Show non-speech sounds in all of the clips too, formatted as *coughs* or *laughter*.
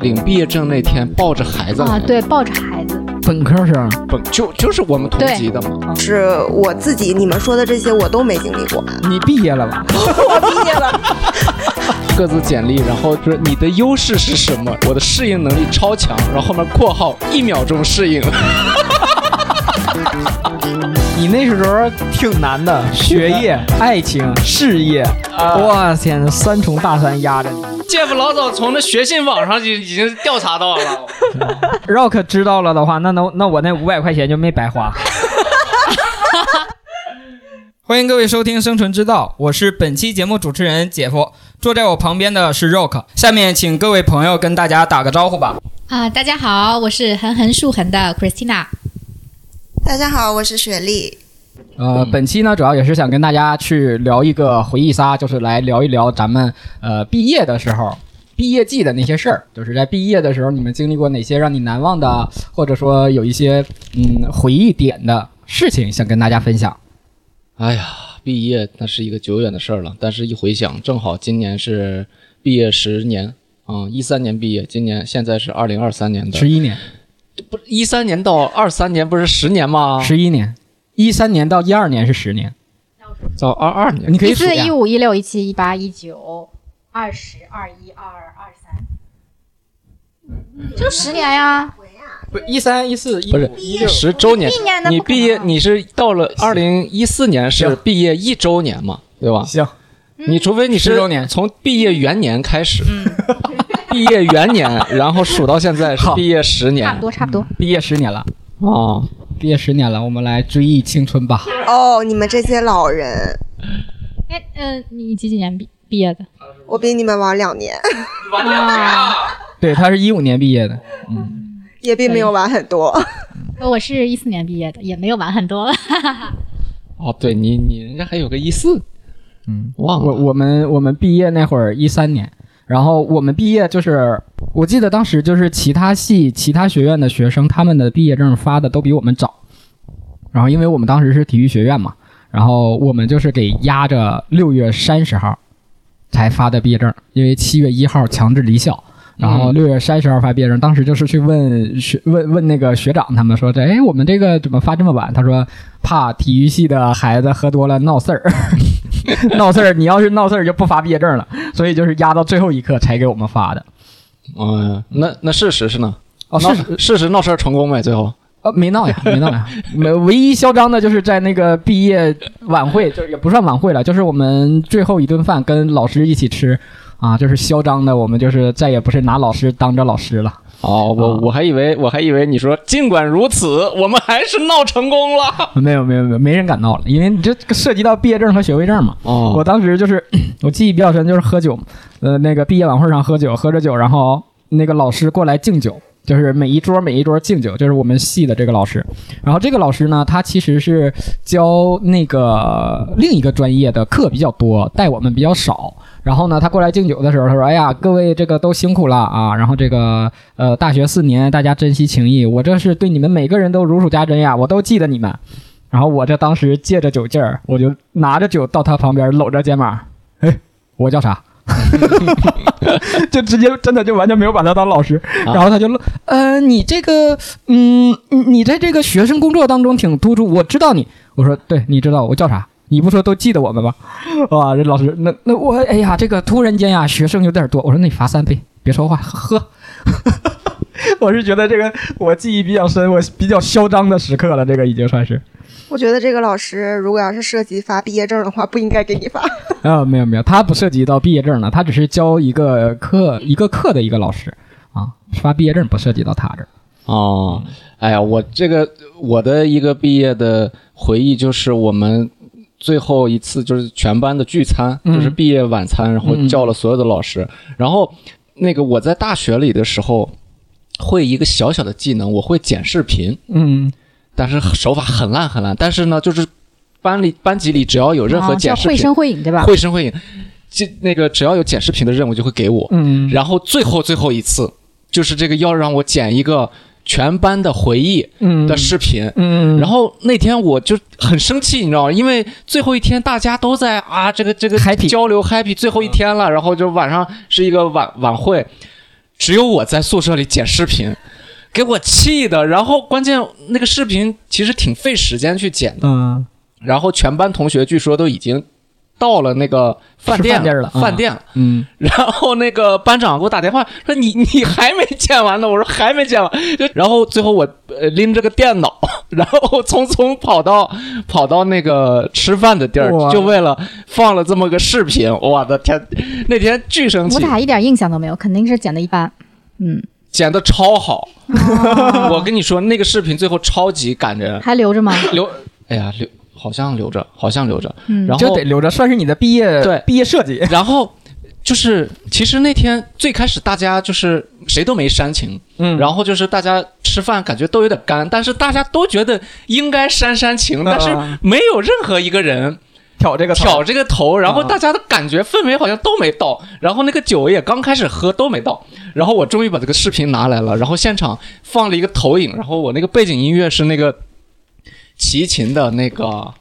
领毕业证那天抱着孩子啊，对，抱着孩子，本科生，本就就是我们同级的嘛。是我自己，你们说的这些我都没经历过。你毕业了吧？*laughs* 我毕业了。*laughs* 各自简历，然后说你的优势是什么？我的适应能力超强，然后后面括号一秒钟适应。*laughs* 你那时候挺难的，学业、爱情、事业，哇天，三重大山压着你。Jeff 老早从那学信网上就已经调查到了。*laughs* Rock 知道了的话，那那那我那五百块钱就没白花。*laughs* 欢迎各位收听《生存之道》，我是本期节目主持人姐夫，坐在我旁边的是 Rock。下面请各位朋友跟大家打个招呼吧。啊，大家好，我是横横竖横的 Christina。大家好，我是雪莉。呃，本期呢主要也是想跟大家去聊一个回忆杀，就是来聊一聊咱们呃毕业的时候、毕业季的那些事儿。就是在毕业的时候，你们经历过哪些让你难忘的，或者说有一些嗯回忆点的事情，想跟大家分享。哎呀，毕业那是一个久远的事儿了，但是一回想，正好今年是毕业十年啊，一三年毕业，今年现在是二零二三年的十一年。不是一三年到二三年不是十年吗？十一年，一三年到一二年是十年，到二二年。你可以数一四一五一六一七一八一九。二十二一二二三，就十年呀。不，一三一四不是十周年。你毕业你是到了二零一四年是毕业一周年嘛？对吧？行，你除非你是十周年。从毕业元年开始，毕业元年，*laughs* 然后数到现在是毕业十年，差不多差不多。毕业十年了哦，毕业十年了，我们来追忆青春吧。哦，你们这些老人，哎，嗯，你几几年毕毕业的？我比你们晚两年，啊，对，他是一五年毕业的，嗯，也并没有晚很多。*laughs* 我是一四年毕业的，也没有晚很多。*laughs* 哦，对你你人家还有个一四，嗯，忘了。我我们我们毕业那会儿一三年，然后我们毕业就是，我记得当时就是其他系、其他学院的学生，他们的毕业证发的都比我们早。然后因为我们当时是体育学院嘛，然后我们就是给压着六月三十号才发的毕业证，因为七月一号强制离校。然后六月三十号发毕业证，当时就是去问学问问那个学长，他们说这哎我们这个怎么发这么晚？他说怕体育系的孩子喝多了闹事儿，*laughs* 闹事儿你要是闹事儿就不发毕业证了，所以就是压到最后一刻才给我们发的。嗯，那那事实是呢？哦，闹是事实闹事儿成功没？最后呃没闹呀，没闹呀，*laughs* 没唯一嚣张的就是在那个毕业晚会，就是也不算晚会了，就是我们最后一顿饭跟老师一起吃。啊，就是嚣张的，我们就是再也不是拿老师当着老师了。哦，我、啊我还以为我还以为你说尽管如此，我们还是闹成功了。*laughs* 没有没有没有，没人敢闹了，因为你这涉及到毕业证和学位证嘛。哦我当时就是 *coughs* 我记忆比较深，就是喝酒，呃，那个毕业晚会上喝酒，喝着酒，然后那个老师过来敬酒。就是每一桌每一桌敬酒，就是我们系的这个老师。然后这个老师呢，他其实是教那个另一个专业的课比较多，带我们比较少。然后呢，他过来敬酒的时候，他说：“哎呀，各位这个都辛苦了啊！然后这个呃，大学四年大家珍惜情谊，我这是对你们每个人都如数家珍呀，我都记得你们。”然后我这当时借着酒劲儿，我就拿着酒到他旁边搂着肩膀，哎，我叫啥？*laughs* 就直接真的就完全没有把他当老师，然后他就呃，你这个嗯，你你在这个学生工作当中挺突出，我知道你。我说对，你知道我叫啥？你不说都记得我们吗？哇，这老师，那那我哎呀，这个突然间呀，学生有点多。我说那你罚三杯，别说话，喝。*laughs* 我是觉得这个我记忆比较深，我比较嚣张的时刻了，这个已经算是。我觉得这个老师如果要是涉及发毕业证的话，不应该给你发。*laughs* 啊，没有没有，他不涉及到毕业证了，他只是教一个课一个课的一个老师啊，发毕业证不涉及到他这儿。哦，哎呀，我这个我的一个毕业的回忆就是我们最后一次就是全班的聚餐，嗯就是毕业晚餐，然后叫了所有的老师，然后那个我在大学里的时候会一个小小的技能，我会剪视频，嗯，但是手法很烂很烂，但是呢，就是班里班级里只要有任何剪视频，声会影对吧？会声会影，就那个只要有剪视频的任务就会给我，嗯，然后最后最后一次就是这个要让我剪一个全班的回忆嗯。的视频。嗯，然后那天我就很生气，你知道吗？因为最后一天大家都在啊，这个这个交流 happy，最后一天了，然后就晚上是一个晚晚会，只有我在宿舍里剪视频，给我气的。然后关键那个视频其实挺费时间去剪的，嗯。然后全班同学据说都已经到了那个饭店饭店了。嗯。然后那个班长给我打电话说你你还没剪完呢，我说还没剪完，就然后最后我呃拎着个电脑，然后匆匆跑到跑到那个吃饭的地儿，就为了放了这么个视频，我的天，那天巨生气，我俩一点印象都没有，肯定是剪的一般。嗯，剪的超好，哦 *laughs* 我跟你说那个视频最后超级感人，还留着吗？*laughs* 留，哎呀留好像留着，好像留着，嗯，然后就得留着，算是你的毕业对毕业设计。然后就是，其实那天最开始大家就是谁都没煽情，嗯然后就是大家吃饭感觉都有点干，但是大家都觉得应该煽煽情，但是嗯没有任何一个人挑这个头挑这个头，然后嗯大家的感觉氛围好像都没到，然后那个酒也刚开始喝都没到，然后我终于把这个视频拿来了，然后现场放了一个投影，然后我那个背景音乐是那个齐秦的那个。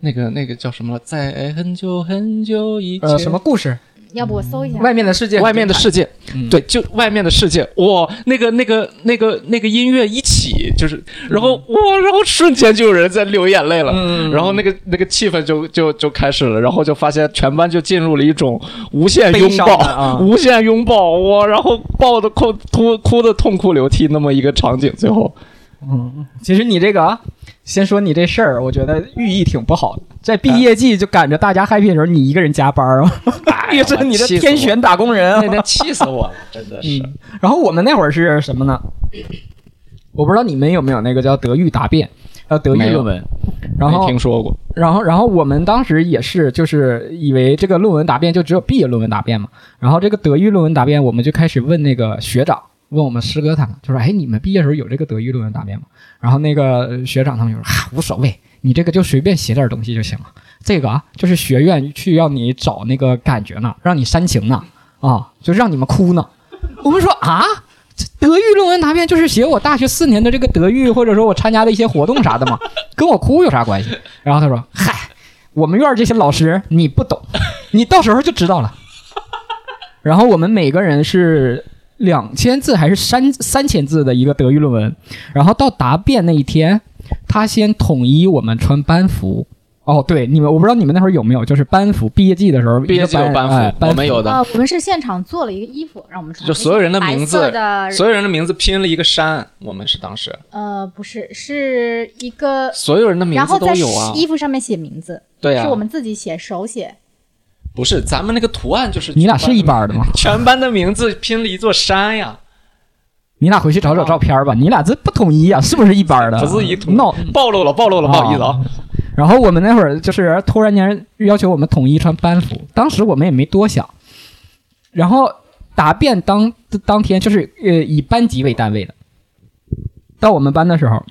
那个那个叫什么了？在很久很久以前，呃什么故事？要不我搜一下。外面的世界，外面的世界，嗯对，就外面的世界，哇，那个那个那个那个音乐一起，就是，然后哇，然后瞬间就有人在流眼泪了，嗯然后那个那个气氛就就就开始了，然后就发现全班就进入了一种无限拥抱，啊无限拥抱，哇，然后抱的哭哭哭的痛哭流涕那么一个场景，最后嗯，其实你这个啊，先说你这事儿，我觉得寓意挺不好的。在毕业季就赶着大家 happy 的时候，你一个人加班啊，哎也是 *laughs* 你的天选打工人啊。那天气死我了，真的是。嗯，然后我们那会儿是什么呢？我不知道你们有没有那个叫德育答辩，呃，德育论文。然后没听说过，然后，然后我们当时也是，就是以为这个论文答辩就只有毕业论文答辩嘛。然后这个德育论文答辩，我们就开始问那个学长，问我们师哥他们，就说：“哎，你们毕业时候有这个德育论文答辩吗？”然后那个学长他们就说：“啊，无所谓，你这个就随便写点东西就行了。这个啊，就是学院去要你找那个感觉呢，让你煽情呢，啊，就让你们哭呢。”我们说啊。这 *laughs* 德育论文答辩就是写我大学四年的这个德育，或者说我参加的一些活动啥的嘛，*laughs* 跟我哭有啥关系？然后他说：“ *laughs* 嗨，我们院儿这些老师你不懂，你到时候就知道了。”然后我们每个人是两千字还是三三千字的一个德育论文，然后到答辩那一天，他先统一我们穿班服。哦，对，你们我不知道你们那会儿有没有，就是班服，毕业季的时候，毕业季有班服哎我们有的呃，我们是现场做了一个衣服让我们穿，就所有人的名字的，所有人的名字拼了一个山，我们是当时呃，不是，是一个，所有人的名字然后在都有啊。衣服上面写名字，对啊，是我们自己写手写。不是咱们那个图案就是你俩是一班的吗？全班的名字拼了一座山呀，你俩回去找找照片吧，你俩这不统一啊？是不是一班的？不是一统闹暴露了，暴露了，不好意思啊。然后我们那会儿就是突然间要求我们统一穿班服，当时我们也没多想。然后答辩当当天就是呃以班级为单位的，到我们班的时候，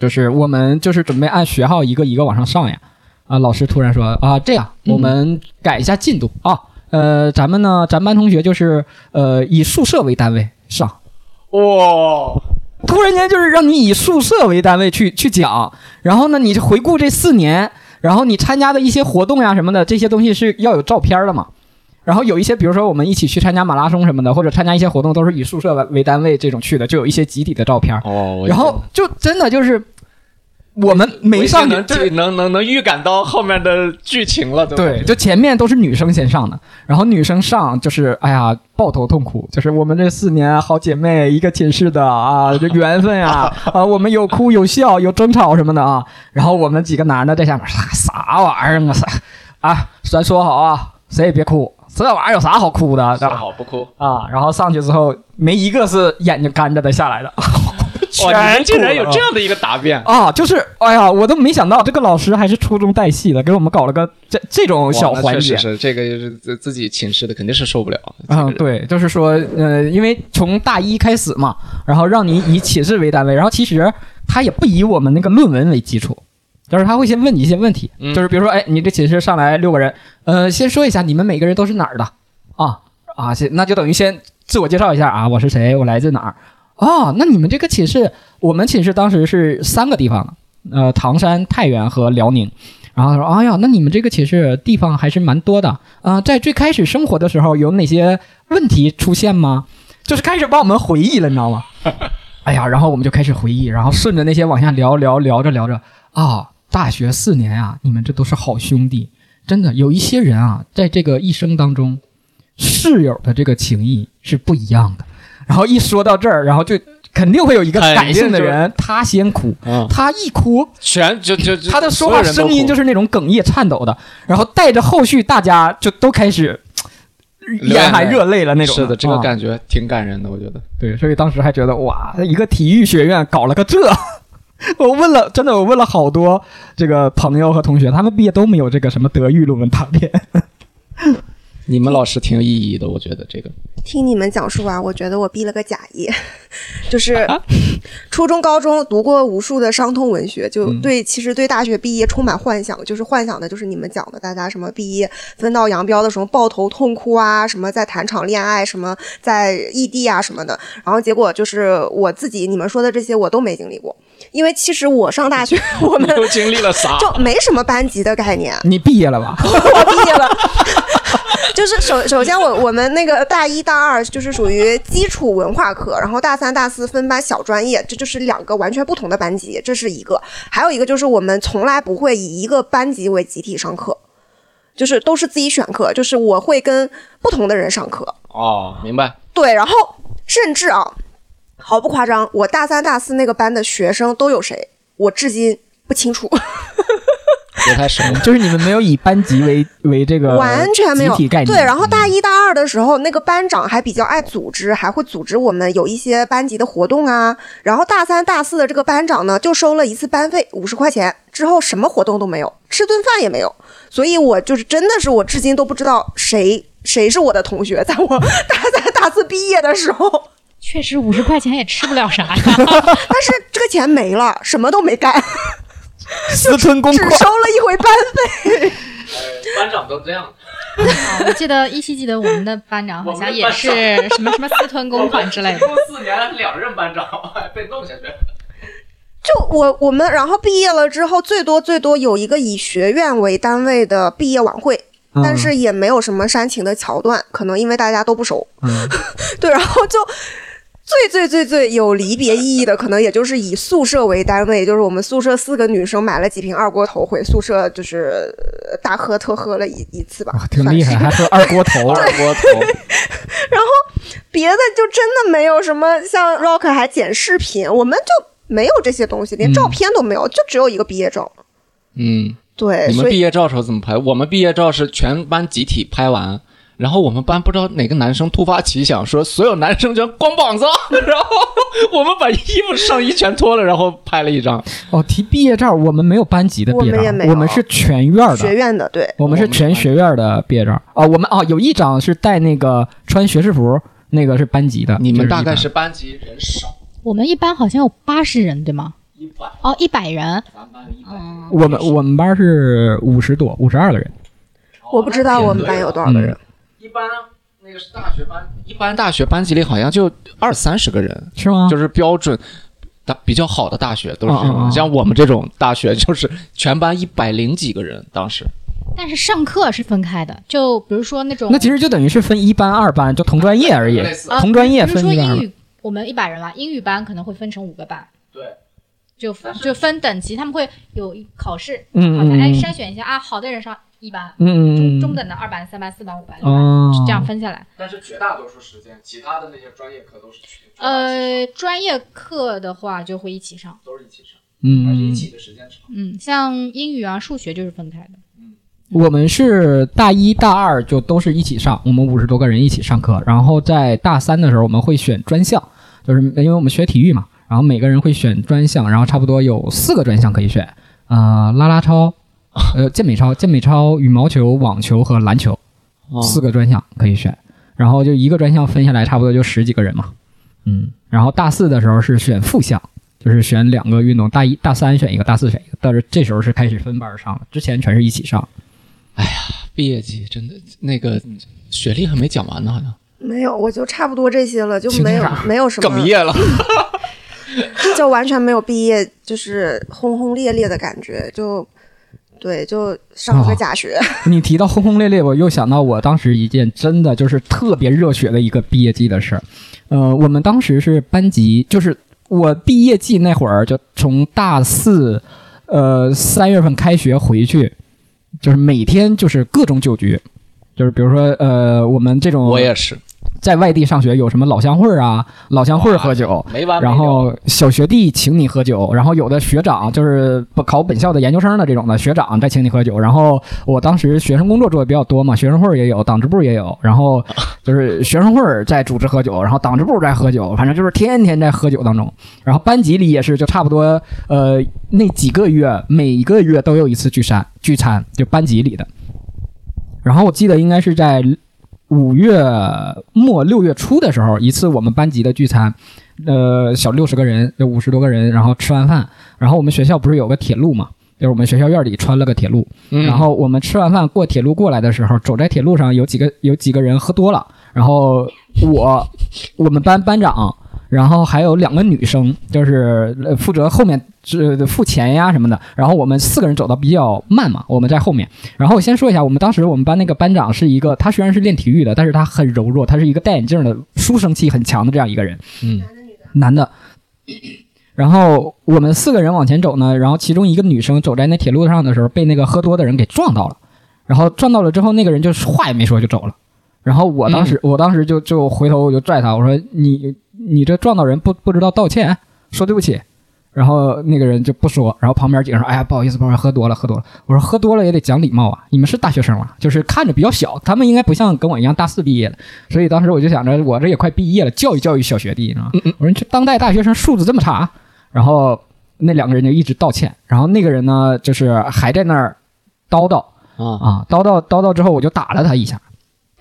就是我们就是准备按学号一个一个往上上呀。啊，老师突然说啊，这样我们改一下进度啊，呃，咱们呢，咱班同学就是呃以宿舍为单位上。哇，突然间就是让你以宿舍为单位去去讲，然后呢，你回顾这四年，然后你参加的一些活动呀什么的，这些东西是要有照片的嘛。然后有一些，比如说我们一起去参加马拉松什么的，或者参加一些活动，都是以宿舍为为单位这种去的，就有一些集体的照片。哦，然后就真的就是我们没上去，能就是能能能预感到后面的剧情了，对对，就前面都是女生先上的，然后女生上就是哎呀抱头痛哭，就是我们这四年好姐妹一个寝室的啊，*laughs* 这缘分呀 *laughs* 啊，我们有哭有笑有争吵什么的啊，然后我们几个男的在下面啥啥玩意儿啊啥啊，咱说好啊，谁也别哭，这玩意儿有啥好哭的？说好不哭。啊，然后上去之后没一个是眼睛干着的下来的。哇，你们竟然有这样的一个答辩，啊，就是哎呀，我都没想到这个老师还是初中带戏的，给我们搞了个这这种小环节确实。是这个就是自自己寝室的肯定是受不了。嗯，对，就是说，呃，因为从大一开始嘛，然后让你以寝室为单位，然后其实他也不以我们那个论文为基础，就是他会先问你一些问题，嗯就是比如说，哎，你这寝室上来六个人，呃，先说一下你们每个人都是哪儿的啊啊，先那就等于先自我介绍一下啊，我是谁，我来自哪儿。哦，那你们这个寝室，我们寝室当时是三个地方，呃，唐山、太原和辽宁。然后他说：“哎呀，那你们这个寝室地方还是蛮多的啊、在最开始生活的时候，有哪些问题出现吗？就是开始帮我们回忆了，你知道吗？*laughs* 哎呀，然后我们就开始回忆，然后顺着那些往下聊聊聊着聊着啊，大学四年啊，你们这都是好兄弟，真的有一些人啊，在这个一生当中，室友的这个情谊是不一样的。然后一说到这儿，然后就肯定会有一个感性的人，他先哭，嗯，他一哭，全就就就他的说话声音就是是那种哽咽颤抖的，然后带着后续大家就都开始眼含热泪了那种。是的，这个啊感觉挺感人的，我觉得。对，所以当时还觉得哇，一个体育学院搞了个这。*laughs* 我问了，真的，我问了好多这个朋友和同学，他们毕业都没有这个什么德育论文答辩。你们老师挺有意义的，我觉得这个。听你们讲述完，我觉得我毕了个假业，*laughs* 就是 *laughs* 初中、高中读过无数的伤痛文学，就嗯对，其实对大学毕业充满幻想，就是幻想的就是你们讲的，大家什么毕业分道扬镳的时候抱头痛哭啊，什么在谈场恋爱，什么在异地啊什么的，然后结果就是我自己你们说的这些我都没经历过，因为其实我上大学 *laughs* 我们都经历了啥？就没什么班级的概念，你毕业了吧？我毕业了。就是首首先我我们那个大一大二就是属于基础文化课，然后大三大四分班小专业，这就是两个完全不同的班级，这是一个。还有一个就是我们从来不会以一个班级为集体上课，就是都是自己选课，就是我会跟不同的人上课。哦，明白。对，然后甚至啊，毫不夸张，我大三大四那个班的学生都有谁，我至今不清楚。不太熟。*laughs* 就是你们没有以班级为为这个完全没有集体概念。对，然后大一大二的时候，那个班长还比较爱组织，还会组织我们有一些班级的活动啊。然后大三大四的这个班长呢，就收了一次班费五十块钱，之后什么活动都没有，吃顿饭也没有。所以我就是真的是我至今都不知道谁谁是我的同学，在我 *laughs* 大三大四毕业的时候，确实五十块钱也吃不了啥呀。*laughs* 但是这个钱没了，什么都没干，*laughs* 私吞公款只收了一回班费。*laughs* 班长都这样。啊我记得依稀记得我们的班长好像也是什么什么私吞公款之类的。*laughs* 四年两任班长被弄下去。就我我们然后毕业了之后，最多最多有一个以学院为单位的毕业晚会，嗯但是也没有什么煽情的桥段，可能因为大家都不熟。嗯对，然后就最最最最有离别意义的，可能也就是以宿舍为单位，就是我们宿舍四个女生买了几瓶二锅头回宿舍，就是呃大喝特喝了一一次吧哇，挺厉害，还喝二锅头。*laughs* 二锅头。然后别的就真的没有什么，像 Rock 还剪视频，我们就没有这些东西，连嗯照片都没有，就只有一个毕业照。嗯，对，你们毕业照时候怎么拍？我们毕业照是全班集体拍完。然后我们班不知道哪个男生突发奇想，说所有男生全光膀子，*laughs* 然后我们把衣服上衣全脱了，然后拍了一张。哦，提毕业照，我们没有班级的毕业照我们也没，有我们是全院的。学院的对，我们是全学院的毕业照啊、我们啊、有一张是带那个穿学士服，那个是班级的。你们大概是班级人少，我们一般好像有八十人，对吗？一百，哦，一百人。咱班一百。嗯，我们我们班是五十多，五十二个人。我不知道我们班有多少个人。一般那个是大学班，一般大学班级里好像就二三十个人，是吗？就是标准大比较好的大学都是这像我们这种大学，就是全班一百零几个人，当时但是上课是分开的，就比如说那种那其实就等于是分一班、二班，就同专业而已。啊同专业比如分一班二班。说英语，我们一百人嘛，英语班可能会分成五个班，对，就就分等级，他们会有考试，嗯好像哎嗯筛选一下啊，好的人上一班，嗯嗯中嗯中等的二班、三班、四班、五班、六班，哦是这样分下来。但是绝大多数时间，其他的那些专业课都是全呃，专业课的话就会一起上，都是一起上，嗯，还是一起的时间长。嗯，像英语啊、数学就是分开的。我们是大一大二就都是一起上，我们五十多个人一起上课，然后在大三的时候我们会选专项，就是因为我们学体育嘛，然后每个人会选专项，然后差不多有四个专项可以选，呃，拉拉操，*laughs* 呃，健美操、健美操、羽毛球、网球和篮球四个专项可以选，然后就一个专项分下来差不多就十几个人嘛，嗯，然后大四的时候是选副项。就是选两个运动，大一、大三选一个，大四选一个。但是这时候是开始分班上了，之前全是一起上。哎呀毕业季真的那个学历还没讲完呢，好像没有，我就差不多这些了，就没有 *laughs* 没有什么哽咽了。*laughs* *laughs* 就完全没有毕业就是轰轰烈烈的感觉，就对，就上了个假学。你提到轰轰烈烈，我又想到我当时一件真的就是特别热血的一个毕业季的事儿。呃，我们当时是班级，就是我毕业季那会儿，就从大四，呃，三月份开学回去，就是每天就是各种酒局，就是比如说呃，我们这种我也是，在外地上学有什么老乡会儿啊，老乡会儿喝酒，没完没了。然后小学弟请你喝酒，然后有的学长就是不考本校的研究生的这种的学长再请你喝酒，然后我当时学生工作做的比较多嘛，学生会儿也有，党支部也有，然后就是学生会儿在组织喝酒，然后党支部在喝酒，反正就是天天在喝酒当中，然后班级里也是就差不多呃那几个月每一个月都有一次聚餐聚餐，就班级里的，然后我记得应该是在五月末六月初的时候，一次我们班级的聚餐，呃，小六十个人，有五十多个人，然后吃完饭，然后我们学校不是有个铁路嘛，就是我们学校院里穿了个铁路，嗯。然后我们吃完饭过铁路过来的时候，走在铁路上有几个有几个人喝多了，然后我我们班班长，然后还有两个女生，就是呃负责后面这付钱呀什么的，然后我们四个人走的比较慢嘛，我们在后面。然后我先说一下，我们当时我们班那个班长是一个，他虽然是练体育的，但是他很柔弱，他是一个戴眼镜的书生气很强的这样一个人，嗯，男的。然后我们四个人往前走呢，然后其中一个女生走在那铁路上的时候，被那个喝多的人给撞到了，然后撞到了之后，那个人就话也没说就走了。然后我当时，我当时就就回头我就拽他，我说你你这撞到人不不知道道歉，说对不起。然后那个人就不说，然后旁边几个人说：“哎呀，不好意思，不好意思，喝多了，喝多了。”我说：“喝多了也得讲礼貌啊，你们是大学生嘛，就是看着比较小，他们应该不像跟我一样大四毕业的。”所以当时我就想着，我这也快毕业了，教育教育小学弟，你知道吗？我说这当代大学生素质这么差，然后那两个人就一直道歉，然后那个人呢，就是还在那儿叨叨啊，啊，叨叨叨叨之后，我就打了他一下。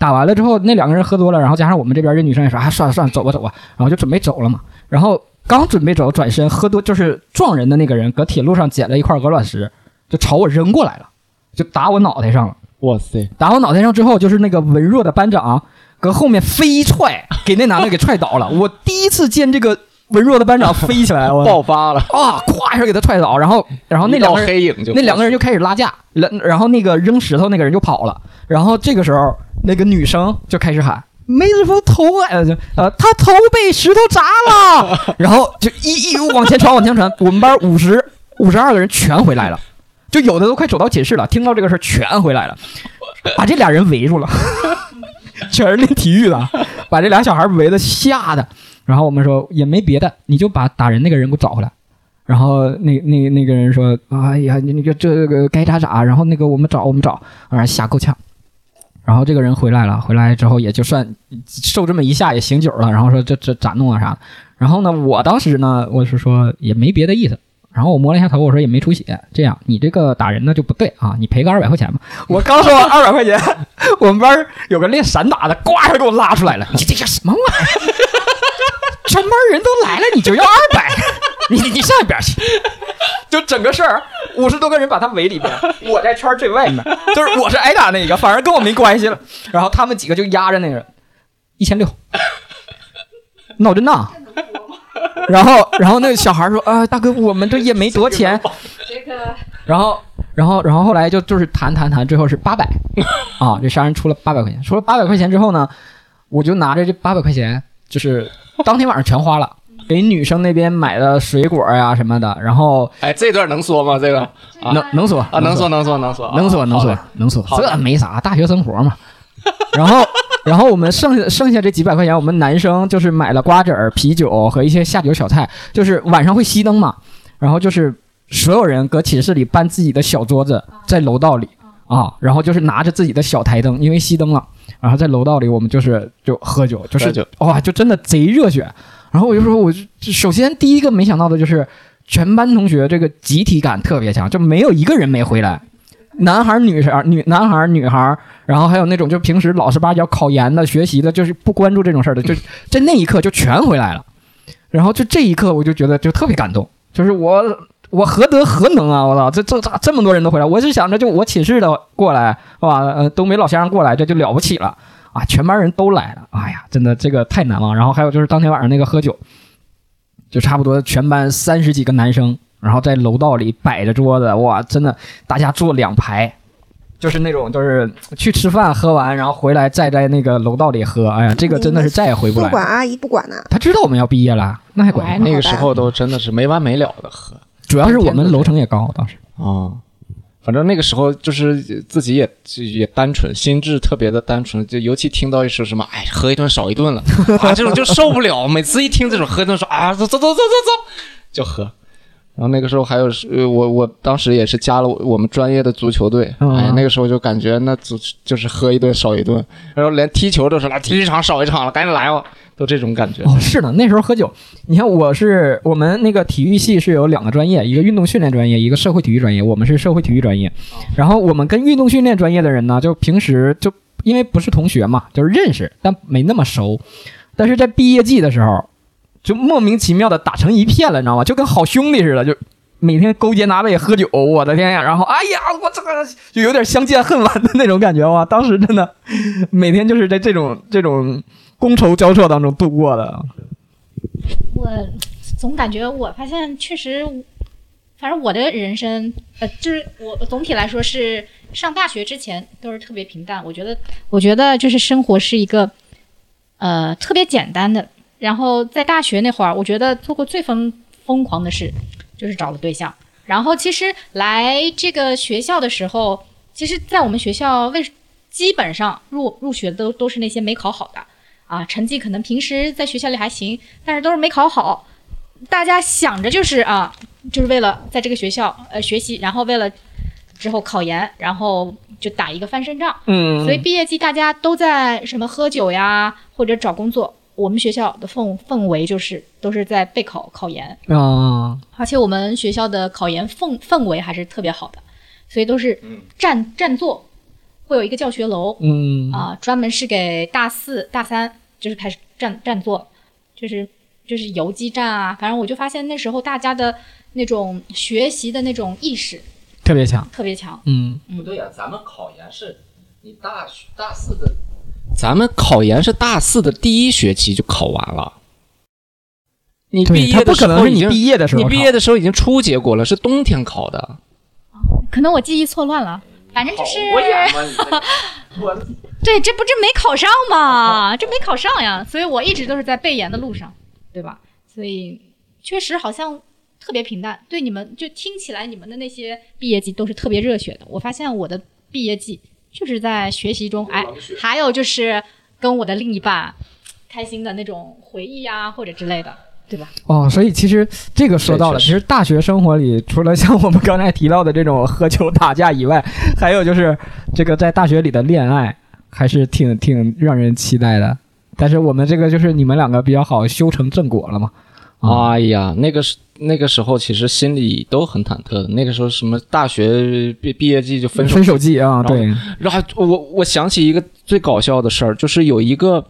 打完了之后，那两个人喝多了，然后加上我们这边这女生也说：“啊，算了算了，走吧走吧。”然后就准备走了嘛。然后刚准备走，转身喝多就是撞人的那个人，搁铁路上捡了一块鹅卵石，就朝我扔过来了，就打我脑袋上了。哇塞，打我脑袋上之后，就是那个文弱的班长搁后面飞踹，给那男的给踹倒了。我第一次见这个文弱的班长飞起来，*laughs* 了爆发了，啊，咵一下给他踹倒，然后然后那两个人黑影就那两个人就开始拉架，然然后那个扔石头那个人就跑了，然后这个时候那个女生就开始喊。梅子夫头呃就呃，他头被石头砸了，*laughs* 然后就一一路往前传，往前传。我们班五十五十二个人全回来了，就有的都快走到寝室了，听到这个事儿全回来了，把这俩人围住了，*laughs* 全是练体育的，把这俩小孩围的吓的。然后我们说也没别的，你就把打人那个人给我找回来。然后那那那个人说：“哎呀，你那个这个该咋咋。”然后那个我们找我们找，啊，吓够呛。然后这个人回来了，回来之后也就算受这么一下也醒酒了。然后说这这咋弄啊啥的。然后呢，我当时呢，我是说也没别的意思。然后我摸了一下头，我说也没出血。这样你这个打人呢就不对啊，你赔个二百块钱吧。我刚说完二百块钱，我们班有个练散打的，呱一下给我拉出来了。你这叫什么玩意儿？全班人都来了，你就要二百？*laughs* 你你你上一边去！*laughs* 就整个事儿，五十多个人把他围里边，我在圈最外面，就是我是挨打那个，反正跟我没关系了。然后他们几个就压着那个人，一千六，脑震荡。然后，然后那个小孩说：“啊，大哥，我们这也没多钱。”然后，然后，然后后来就就是谈谈谈，最后是八百啊，这仨人出了八百块钱。出了八百块钱之后呢，我就拿着这八百块钱，就是当天晚上全花了，给女生那边买的水果呀、什么的，然后哎，这段能说吗？这个？啊能能说啊，能说。能说能说能说能说能说，这没啥，大学生活嘛。然后，*laughs* 然后我们剩下剩下这几百块钱，我们男生就是买了瓜子儿、啤酒和一些下酒小菜，就是晚上会熄灯嘛，然后就是所有人搁寝室里搬自己的小桌子，在楼道里。啊，然后就是拿着自己的小台灯，因为熄灯了，然后在楼道里我们就是就喝酒，就是哇，就真的贼热血。然后我就说，我就就首先第一个没想到的就是全班同学这个集体感特别强，就没有一个人没回来。男孩儿、女孩、女男孩儿、女孩儿，然后还有那种就平时老实巴交考研的、学习的，就是不关注这种事儿的，就在那一刻就全回来了。然后就这一刻，我就觉得就特别感动，就是我我何德何能啊！我操，这这咋这么多人都回来？我是想着就我寝室的过来，是吧？呃，东北老乡过来，这就了不起了啊，全班人都来了，哎呀，真的这个太难忘。然后还有就是当天晚上那个喝酒，就差不多全班三十几个男生，然后在楼道里摆着桌子，哇，真的大家坐两排。就是那种，就是去吃饭，喝完，然后回来再在那个楼道里喝。哎呀，这个真的是再也回不来。宿管阿姨不管呢，他知道我们要毕业了，那还管？哎那个时候都真的是没完没了的喝主要是我们楼层也高，当时。啊。反正那个时候就是自己也也单纯，心智特别的单纯，就尤其听到一首什么“哎，喝一顿少一顿了” *laughs* 啊，这种就受不了。每次一听这种喝一顿说啊，走走走走走走，就喝。然后那个时候还有我我当时也是加了我我们专业的足球队，嗯哎，那个时候就感觉那足就是喝一顿少一顿，然后连踢球都是来踢一场少一场了，赶紧来吧，都这种感觉。哦，是的，那时候喝酒，你看我是我们那个体育系是有两个专业，一个运动训练专业，一个社会体育专业。我们是社会体育专业，然后我们跟运动训练专业的人呢，就平时就因为不是同学嘛，就是认识，但没那么熟。但是在毕业季的时候，就莫名其妙的打成一片了，你知道吗？就跟好兄弟似的，就每天勾肩搭背喝酒，我的天呀！然后哎呀，我这个就有点相见恨晚的那种感觉哇！当时真的每天就是在这种这种觥筹交错当中度过的。我总感觉我发现确实，反正我的人生，呃，就是我总体来说是上大学之前都是特别平淡。我觉得，我觉得就是生活是一个，呃，特别简单的。然后在大学那会儿，我觉得做过最疯疯狂的事就是找了对象。然后其实来这个学校的时候，其实，在我们学校为基本上入入学的都都是那些没考好的。啊，成绩可能平时在学校里还行，但是都是没考好。大家想着就是啊，就是为了在这个学校呃学习，然后为了之后考研，然后就打一个翻身仗。嗯所以毕业季大家都在什么喝酒呀，或者找工作。我们学校的氛氛围就是都是在备考考研，啊，而且我们学校的考研氛氛围还是特别好的，所以都是占占座，会有一个教学楼，嗯啊，专门是给大四、大三就是开始占占座，就是就是游击战啊，反正我就发现那时候大家的那种学习的那种意识特别强，特别强。嗯，不对呀、咱们考研是你大学大四的，咱们考研是大四的第一学期就考完了。你毕业的不可能是你时候已经，毕业的时候，你毕业的时候已经出结果了，是冬天考的。可能我记忆错乱了，反正就是 *laughs* 对，这不这没考上嘛，这没考上呀，所以我一直都是在备研的路上，对吧？所以确实好像特别平淡。对你们就听起来你们的那些毕业季都是特别热血的，我发现我的毕业季就是在学习中，哎，还有就是跟我的另一半开心的那种回忆呀、或者之类的，对吧？哦，所以其实这个说到了，其实大学生活里，除了像我们刚才提到的这种喝酒打架以外，还有就是这个在大学里的恋爱，还是挺挺让人期待的。但是我们这个就是你们两个比较好修成正果了嘛？啊，哎呀，那个时那个时候其实心里都很忐忑的。那个时候什么大学毕毕业季就分手分手季啊，对，然后我我想起一个最搞笑的事儿，就是有一个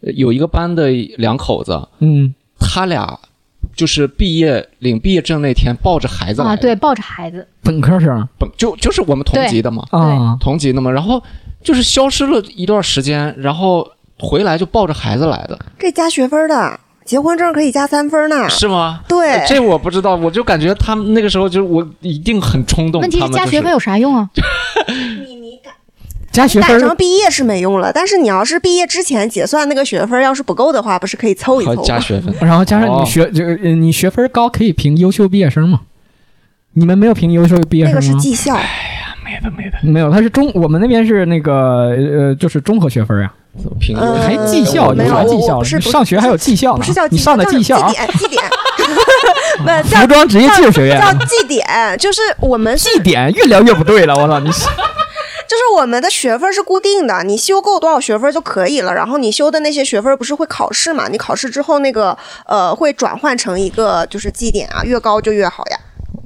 呃有一个班的两口子，嗯，他俩就是毕业领毕业证那天抱着孩子来对，抱着孩子，本科生本就就是我们同级的嘛，啊，同级的嘛，然后就是消失了一段时间，然后回来就抱着孩子来的，这加学分的，结婚证可以加三分呢。是吗？对，这我不知道，我就感觉他们那个时候就是我一定很冲动。问题是加学分有啥用啊？*laughs* 加学分毕业是没用了，但是你要是毕业之前结算那个学分，要是不够的话，不是可以凑一好凑吗？加学分。*laughs* 然后加上哦你学这个、呃你学分高可以评优秀毕业生嘛？你们没有评优秀毕业生那个是技校。哎呀，没的没的，没有，他是中，我们那边是那个呃，就是综合学分啊，评嗯还技校，没有啥技校是上学还有技校呢不是叫，你上的技校啊，点，绩点，*laughs* 不叫服装职业技术学院叫绩点，就是我们是绩点，越聊越不对了，我操，你是就是我们的学分是固定的，你修够多少学分就可以了。然后你修的那些学分不是会考试嘛？你考试之后那个呃会转换成一个就是绩点啊，越高就越好呀。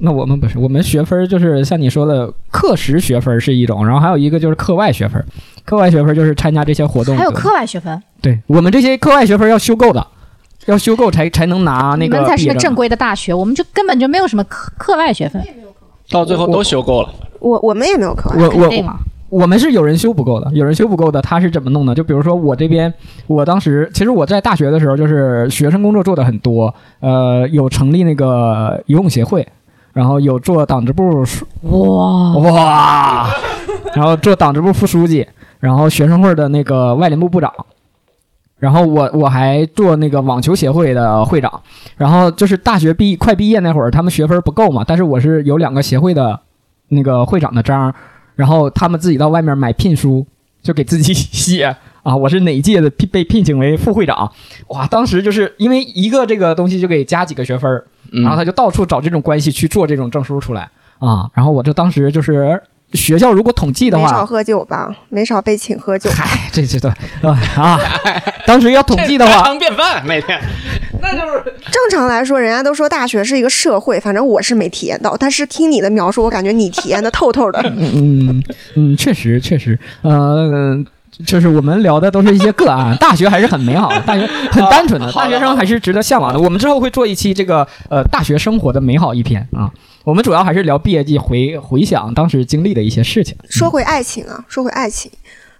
那我们不是，我们学分就是像你说的课时学分是一种，然后还有一个就是课外学分，课外学分就是参加这些活动，还有课外学分，对我们这些课外学分要修够的，要修够才才能拿那你个们才是个正。规的大学，我们就根本就没有什么课课外学分，到最后都修够了。我我们也没有课外，我我。我们是有人修不够的，有人修不够的，他是怎么弄的？就比如说我这边，我当时其实我在大学的时候，就是学生工作做的很多，呃，有成立那个游泳协会，然后有做党支部书哇，哇，*laughs* 然后做党支部副书记，然后学生会的那个外联部部长，然后我我还做那个网球协会的会长，然后就是大学毕快毕业那会儿，他们学分不够嘛，但是我是有两个协会的那个会长的章，然后他们自己到外面买聘书，就给自己写啊，我是哪一届的聘被聘请为副会长，哇，当时就是因为一个这个东西就给加几个学分儿，嗯然后他就到处找这种关系去做这种证书出来啊。然后我就当时就是学校如果统计的话，没少喝酒吧，没少被请喝酒。嗨，这这都啊啊，*laughs* 当时要统计的话，家常便饭每天，那就是正常来说，人家都说大学是一个社会，反正我是没体验到。但是听你的描述，我感觉你体验的透透的。*laughs* 嗯嗯，确实确实，呃。就是我们聊的都是一些个案，大学还是很美好的，大学很单纯的 *laughs* 大学生还是值得向往的。我们之后会做一期这个呃大学生活的美好一篇啊。我们主要还是聊毕业季回回想当时经历的一些事情。说回爱情啊，说回爱情，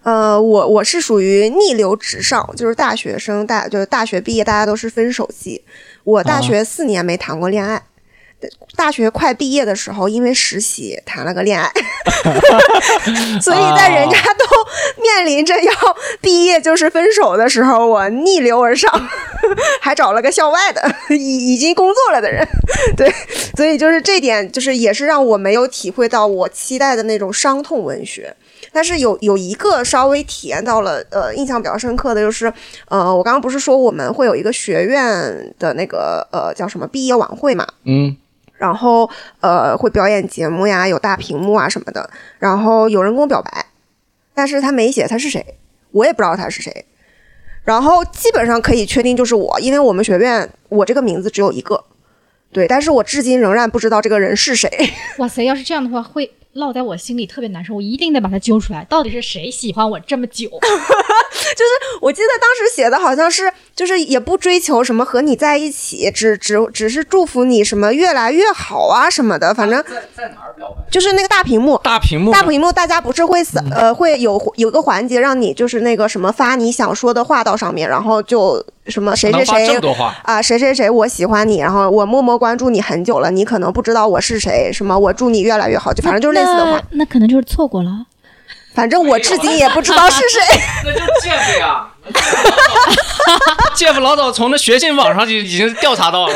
呃，我我是属于逆流直上，就是大学生大就是大学毕业，大家都是分手季。我大学四年没谈过恋爱，大学快毕业的时候，因为实习谈了个恋爱，*laughs* 所以在人家都面临着要毕业就是分手的时候，我逆流而上，*laughs* 还找了个校外的 *laughs* 已已经工作了的人，对，所以就是这点，就是也是让我没有体会到我期待的那种伤痛文学。但是有有一个稍微体验到了，呃，印象比较深刻的就是，呃，我刚刚不是说我们会有一个学院的那个呃叫什么毕业晚会嘛，嗯，然后呃会表演节目呀，有大屏幕啊什么的，然后有人跟我表白，但是他没写他是谁，我也不知道他是谁，然后基本上可以确定就是我，因为我们学院我这个名字只有一个，对，但是我至今仍然不知道这个人是谁。哇塞，要是这样的话，会落在我心里特别难受。我一定得把他揪出来，到底是谁喜欢我这么久？*laughs* 我记得当时写的好像是，就是也不追求什么和你在一起，只只只是祝福你什么越来越好啊什么的，反正在在哪儿表白？就是那个大屏幕。大屏幕，大屏幕，大家不是会扫呃会有有个环节让你就是那个什么发你想说的话到上面，然后就什么谁谁谁么多话，啊谁谁谁我喜欢你，然后我默默关注你很久了，你可能不知道我是谁，什么我祝你越来越好，就反正就是类似的话，那，那可能就是错过了。反正我至今也不知道是谁。*laughs* 那就是姐夫呀。姐夫老早从那学信网上就已经调查到了。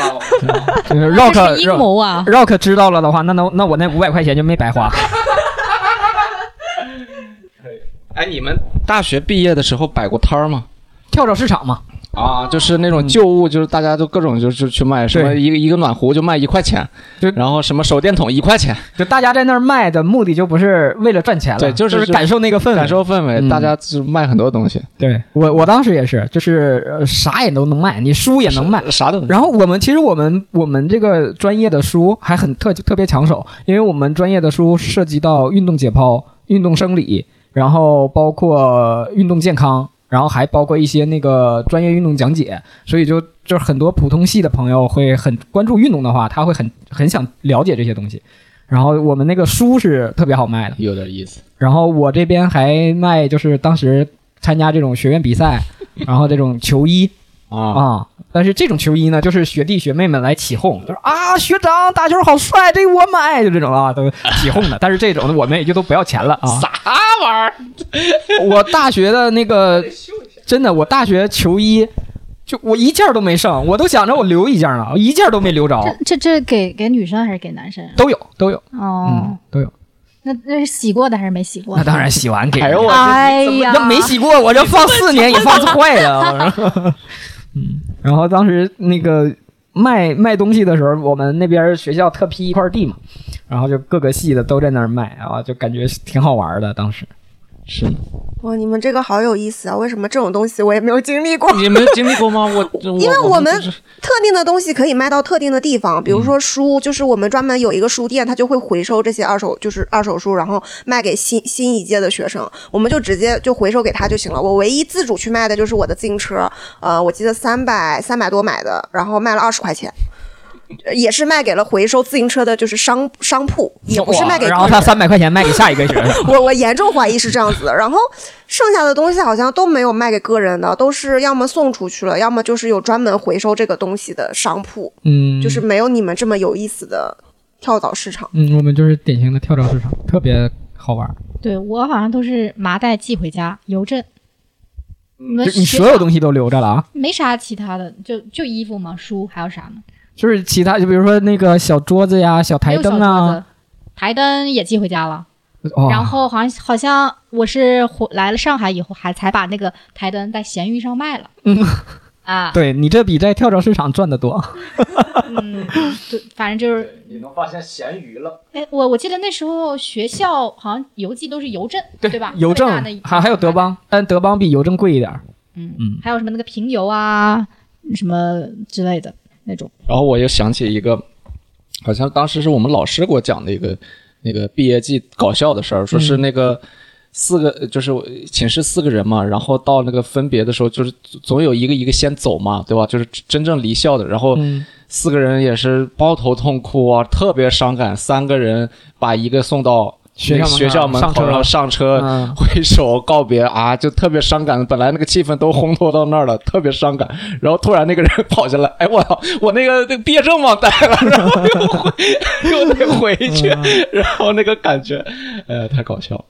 就是 Rock 这是阴谋啊！Rock 知道了的话，那那那我那五百块钱就没白花。*laughs* 哎，你们大学毕业的时候摆过摊儿吗？跳蚤市场嘛，啊，就是那种旧物，就是大家都各种就是去卖，什么一个一个暖壶就卖一块钱就，然后什么手电筒一块钱，就大家在那儿卖的目的就不是为了赚钱了，对就是是感受那个氛围。感受氛围，嗯大家就卖很多东西，对我我当时也是，就是呃啥也都能卖，你书也能卖。啥都能。然后我们其实我们我们这个专业的书还很特特别抢手，因为我们专业的书涉及到运动解剖、运动生理，然后包括运动健康，然后还包括一些那个专业运动讲解，所以就就是很多普通系的朋友会很关注运动的话，他会很很想了解这些东西。然后我们那个书是特别好卖的，有点意思。然后我这边还卖，就是当时参加这种学院比赛，然后这种球衣啊，啊。但是这种球衣呢，就是学弟学妹们来起哄，就是啊，学长打球好帅，这个我买，就这种啊，都起哄的。*laughs* 但是这种的我们也就都不要钱了啊。啥玩意儿？我大学的那个真的，我大学球衣就我一件都没剩，我都想着我留一件儿呢，我一件都没留着，这这这给给女生还是给男生？都有都有，哦嗯，，都有。那那是洗过的还是没洗过？那当然洗完给。哎呦我哎呀，要没洗过，我这放四年也放坏了。*laughs* *laughs* 嗯，然后当时那个卖卖东西的时候，我们那边学校特批一块地嘛，然后就各个系的都在那儿卖啊，就感觉挺好玩的。当时是哇，你们这个好有意思啊！为什么这种东西我也没有经历过？你没经历过吗？我 *laughs* 因为我们特定的东西可以卖到特定的地方，比如说书，就是我们专门有一个书店，它就会回收这些二手，就是二手书，然后卖给新新一届的学生，我们就直接就回收给他就行了。我唯一自主去卖的就是我的自行车，呃，我记得三百三百多买的，然后卖了二十块钱。呃也是卖给了回收自行车的，就是商商铺，也不是卖给哇然后他三百块钱卖给下一个学生。*laughs* 我我严重怀疑是这样子的，然后剩下的东西好像都没有卖给个人的，都是要么送出去了，要么就是有专门回收这个东西的商铺，嗯，就是没有你们这么有意思的跳蚤市场。嗯，我们就是典型的跳蚤市场，特别好玩。对我好像都是麻袋寄回家，邮政。你们你所有东西都留着了啊？没啥其他的，就就衣服嘛，书还有啥呢？就是其他，就比如说那个小桌子呀、小台灯啊，台灯也寄回家了。哦然后好像好像我是回来了上海以后，还才把那个台灯在闲鱼上卖了。嗯，啊，*laughs* 对你这比在跳蚤市场赚的多。*laughs* 嗯，对，反正就是，你能发现咸鱼了。哎，我我记得那时候学校好像邮寄都是邮政，对吧？邮政还还有德，邦，但德邦比邮政贵一点儿。嗯嗯还有什么那个平邮啊，什么之类的那种。然后我又想起一个，好像当时是我们老师给我讲的一个那个毕业季搞笑的事儿，说是那个四个就是寝室四个人嘛，然后到那个分别的时候，就是总有一个一个先走嘛，对吧？就是真正离校的，然后嗯，四个人也是抱头痛哭啊，特别伤感。三个人把一个送到学校学校门上车口，然后上车。嗯挥手告别啊，就特别伤感。本来那个气氛都烘托到那儿了，特别伤感。然后突然那个人 *laughs* 跑下来，哎我操，我那个那个毕业证忘带了，然后又回又得回去，*laughs* 然后那个感觉，哎呀，太搞笑了。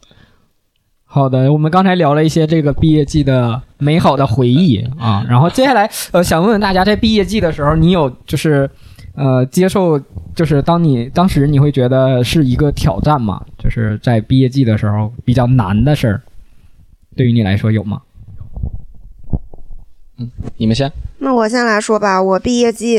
好的，我们刚才聊了一些这个毕业季的美好的回忆啊，然后接下来呃，想问问大家，在毕业季的时候，你有就是呃接受，就是当你当时你会觉得是一个挑战吗？就是在毕业季的时候比较难的事儿，对于你来说有吗？嗯你们先，那我先来说吧，我毕业季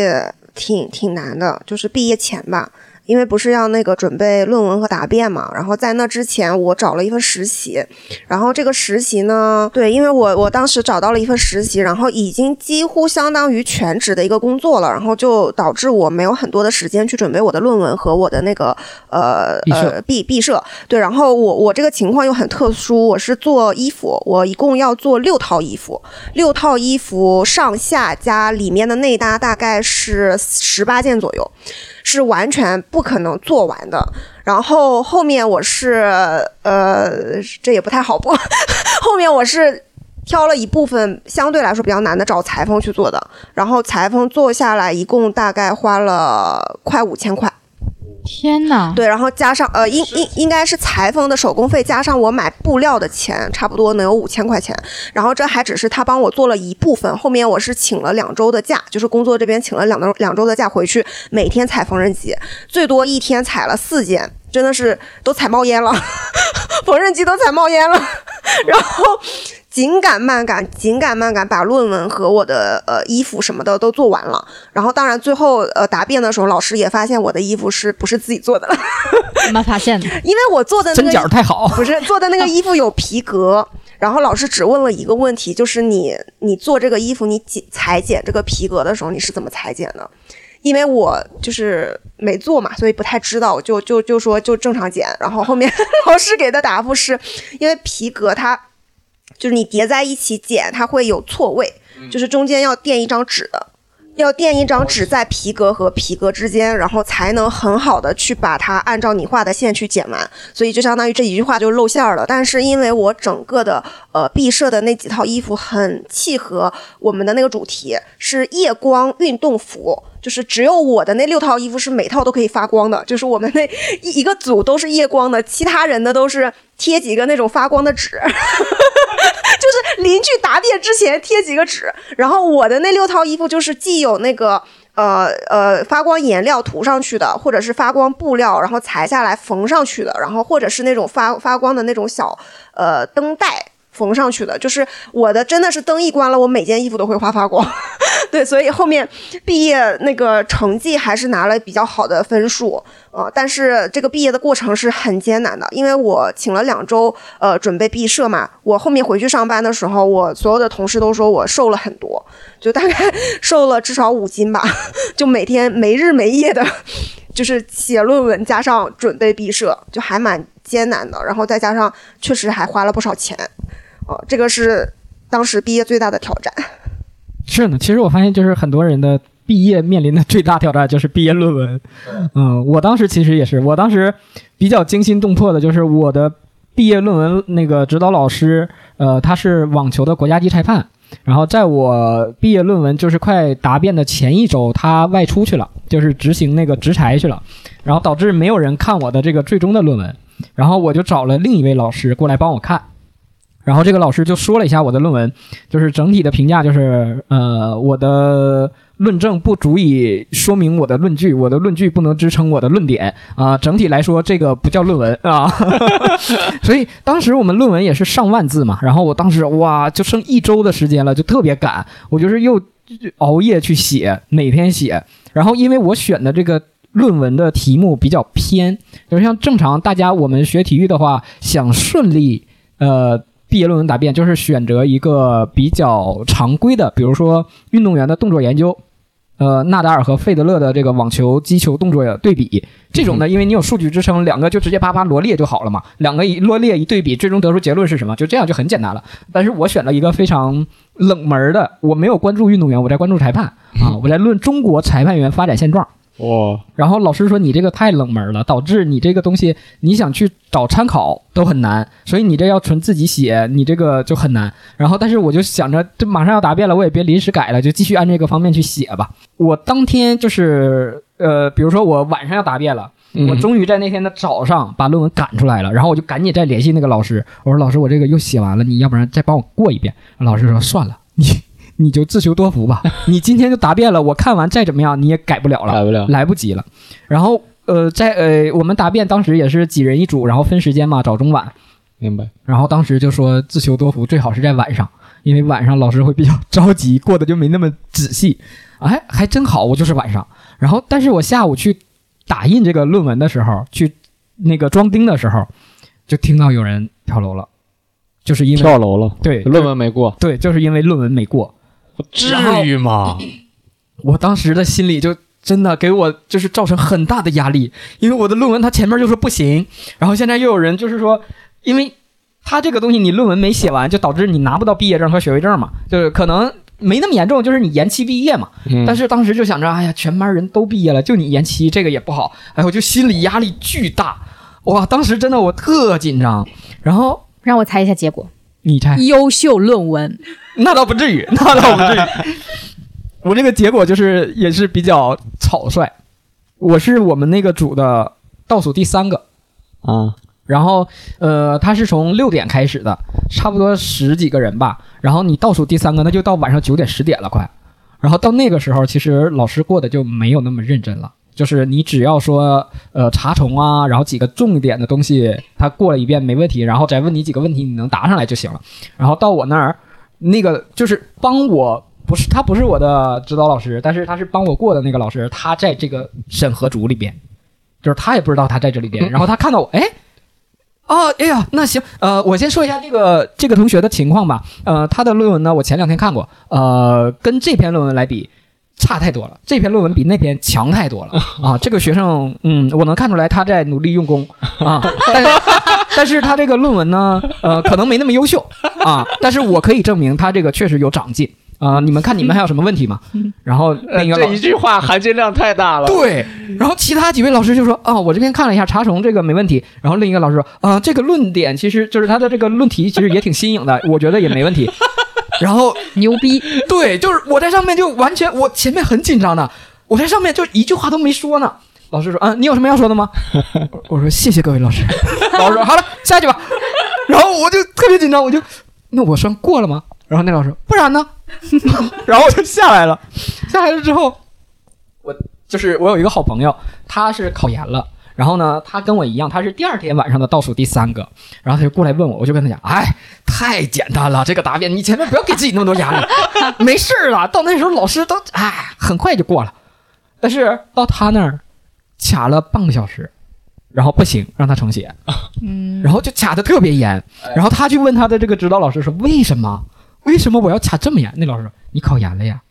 挺挺难的，就是毕业前吧，因为不是要那个准备论文和答辩嘛，然后在那之前我找了一份实习，然后这个实习呢，对，因为我我当时找到了一份实习，然后已经几乎相当于全职的一个工作了，然后就导致我没有很多的时间去准备我的论文和我的那个呃呃毕毕设，对，然后我我这个情况又很特殊，我是做衣服，我一共要做六套衣服，六套衣服上下加里面的内搭大概是十八件左右，是完全不不可能做完的。然后后面我是呃，这也不太好播，*laughs* 后面我是。挑了一部分相对来说比较难的，找裁缝去做的，然后裁缝做下来一共大概花了快五千块。天哪！对，然后加上呃，应应应该是裁缝的手工费加上我买布料的钱，差不多能有五千块钱。然后这还只是他帮我做了一部分，后面我是请了两周的假，就是工作这边请了两周两周的假回去，每天踩缝纫机，最多一天踩了四件，真的是都踩冒烟了，*laughs* 缝纫机都踩冒烟了，*laughs* 然后。紧赶慢赶，紧赶慢赶，把论文和我的呃衣服什么的都做完了。然后，当然最后呃答辩的时候，老师也发现我的衣服是不是自己做的了，*laughs* 怎么发现的？因为我做的那针个脚太好，不是做的那个衣服有皮革。然后老师只问了一个问题，就是你你做这个衣服，你剪裁剪这个皮革的时候，你是怎么裁剪的？因为我就是没做嘛，所以不太知道，就就就说就正常剪。然后后面 *laughs* 老师给的答复是，因为皮革它就是你叠在一起剪，它会有错位，就是中间要垫一张纸的。要垫一张纸在皮革和皮革之间，然后才能很好的去把它按照你画的线去剪完，所以就相当于这一句话就露馅儿了。但是因为我整个的呃毕设的那几套衣服很契合我们的那个主题，是夜光运动服。就是只有我的那六套衣服是每套都可以发光的，就是我们那一一个组都是夜光的，其他人的都是贴几个那种发光的纸，*laughs* 就是邻居答辩之前贴几个纸，然后我的那六套衣服就是既有那个呃呃发光颜料涂上去的，或者是发光布料，然后裁下来缝上去的，然后或者是那种发发光的那种小呃灯带。缝上去的，就是我的真的是灯一关了，我每件衣服都会发发光。*laughs* 对，所以后面毕业那个成绩还是拿了比较好的分数，呃，但是这个毕业的过程是很艰难的，因为我请了两周，呃，准备毕设嘛。我后面回去上班的时候，我所有的同事都说我瘦了很多，就大概 *laughs* 瘦了至少五斤吧，就每天没日没夜的，就是写论文加上准备毕设，就还蛮艰难的。然后再加上确实还花了不少钱，哦、这个是当时毕业最大的挑战。*laughs* 是呢，其实我发现就是很多人的毕业面临的最大挑战就是毕业论文。嗯，我当时其实也是，我当时比较惊心动魄的就是我的毕业论文那个指导老师，呃，他是网球的国家级裁判。然后在我毕业论文就是快答辩的前一周，他外出去了，就是执行那个执裁去了，然后导致没有人看我的这个最终的论文，然后我就找了另一位老师过来帮我看，然后这个老师就说了一下我的论文，就是整体的评价就是，呃，我的论证不足以说明我的论据，我的论据不能支撑我的论点啊、整体来说这个不叫论文啊，*laughs* 所以当时我们论文也是上万字嘛，然后我当时哇，就剩一周的时间了，就特别赶，我就是又熬夜去写，每天写，然后因为我选的这个。论文的题目比较偏，就是像正常大家我们学体育的话，想顺利呃毕业论文答辩，就是选择一个比较常规的，比如说运动员的动作研究，呃，纳达尔和费德勒的这个网球、击球动作对比，这种呢，因为你有数据支撑，两个就直接啪啪罗列就好了嘛，两个一罗列一对比，最终得出结论是什么，就这样就很简单了。但是我选了一个非常冷门的，我没有关注运动员，我在关注裁判。啊，我在论中国裁判员发展现状。哇，然后老师说你这个太冷门了，导致你这个东西你想去找参考都很难，所以你这要纯自己写，你这个就很难。然后但是我就想着这马上要答辩了，我也别临时改了，就继续按这个方面去写吧。我当天就是呃，比如说我晚上要答辩了。我终于在那天的早上把论文赶出来了，然后我就赶紧再联系那个老师，我说老师，我这个又写完了，你要不然再帮我过一遍？老师说算了，你你就自求多福吧，*laughs* 你今天就答辩了，我看完再怎么样你也改不了了，改不了，来不及了。然后呃，在呃我们答辩当时也是几人一组，然后分时间嘛，早中晚。明白。然后当时就说自求多福，最好是在晚上，因为晚上老师会比较着急，过得就没那么仔细。哎，还真好，我就是晚上。然后，但是我下午去打印这个论文的时候，去那个装订的时候，就听到有人跳楼了，就是因为跳楼了，对论文没过，对，就是因为论文没过。至于吗？我当时的心里就真的给我就是造成很大的压力，因为我的论文他前面就说不行，然后现在又有人就是说，因为他这个东西你论文没写完，就导致你拿不到毕业证和学位证嘛，就是可能没那么严重，就是你延期毕业嘛。嗯但是当时就想着，哎呀，全班人都毕业了，就你延期，这个也不好，哎，我就心理压力巨大，哇，当时真的我特紧张。然后让我猜一下结果，你猜，优秀论文。那倒不至于，*laughs* 那倒不至于。我这个结果就是也是比较草率，我是我们那个组的倒数第三个，啊，然后呃，他是从六点开始的，差不多十几个人吧。然后你倒数第三个，那就到晚上九点十点了，快。然后到那个时候，其实老师过得就没有那么认真了。就是你只要说呃查重啊，然后几个重点的东西，他过了一遍没问题，然后再问你几个问题，你能答上来就行了。然后到我那儿，那个就是帮我，不是他不是我的指导老师，但是他是帮我过的那个老师，他在这个审核组里边，就是他也不知道他在这里边，然后他看到我，哎。哦，哎呀，那行，呃，我先说一下这个这个同学的情况吧。呃，他的论文呢，我前两天看过，呃，跟这篇论文来比，差太多了。这篇论文比那篇强太多了 *laughs* 啊！这个学生，嗯，我能看出来他在努力用功啊，但是但是他这个论文呢，呃，可能没那么优秀啊，但是我可以证明他这个确实有长进啊。你们看，你们还有什么问题吗？然后另一个老这一句话含金量太大了。对，然后其他几位老师就说啊，我这边看了一下查重这个没问题。然后另一个老师说啊，这个论点其实就是他的这个论题其实也挺新颖的，我觉得也没问题。然后牛逼！对，就是我在上面就完全我前面很紧张的，我在上面就一句话都没说呢。老师说嗯，你有什么要说的吗？*laughs* 我说谢谢各位老师。*laughs* 老师说好了，下去吧。然后我就特别紧张，我就那我算过了吗？然后那老师不然呢？*laughs* 然后我就下来了。下来了之后，我就是我有一个好朋友，他是考研了。然后呢，他跟我一样，他是第二天晚上的倒数第三个。然后他就过来问我，我就跟他讲，哎，太简单了，这个答辩你前面不要给自己那么多压力，*laughs* 没事儿了。到那时候老师都哎，很快就过了。但是到他那儿卡了半个小时，然后不行，让他重写，嗯，然后就卡的特别严。然后他去问他的这个指导老师说，为什么？为什么我要卡这么严？那老师说，你考研了呀，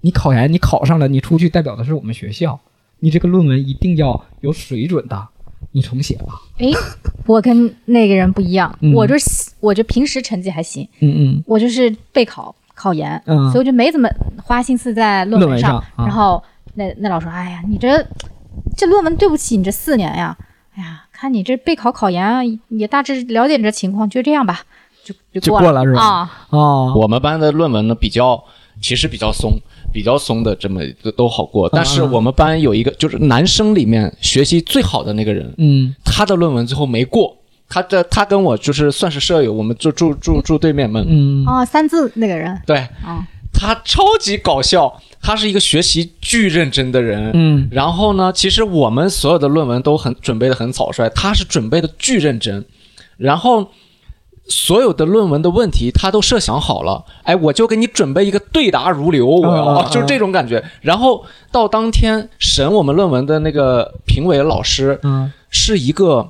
你考研，你考上了，你出去代表的是我们学校，你这个论文一定要有水准的，你重写吧。哎，我跟那个人不一样，嗯。我就是我就平时成绩还行，嗯嗯我就是备考考研，嗯所以我就没怎么花心思在论论文上，上啊。然后那那老师说，哎呀，你这这论文对不起你这四年呀，哎呀，看你这备考考研啊，也大致了解你这情况，就这样吧，就就就过过了是吧？啊，哦，我们班的论文呢比较，其实比较松，比较松的这么都都好过。但是我们班有一个就是男生里面学习最好的那个人，嗯他的论文最后没过。他的他跟我就是算是舍友，我们就住住住对面门。嗯哦，三字那个人，对啊，他超级搞笑，他是一个学习巨认真的人。嗯然后呢，其实我们所有的论文都很准备的很草率，他是准备的巨认真，然后所有的论文的问题他都设想好了，哎，我就给你准备一个对答如流，我要、就是这种感觉。然后到当天审我们论文的那个评委老师嗯是一个。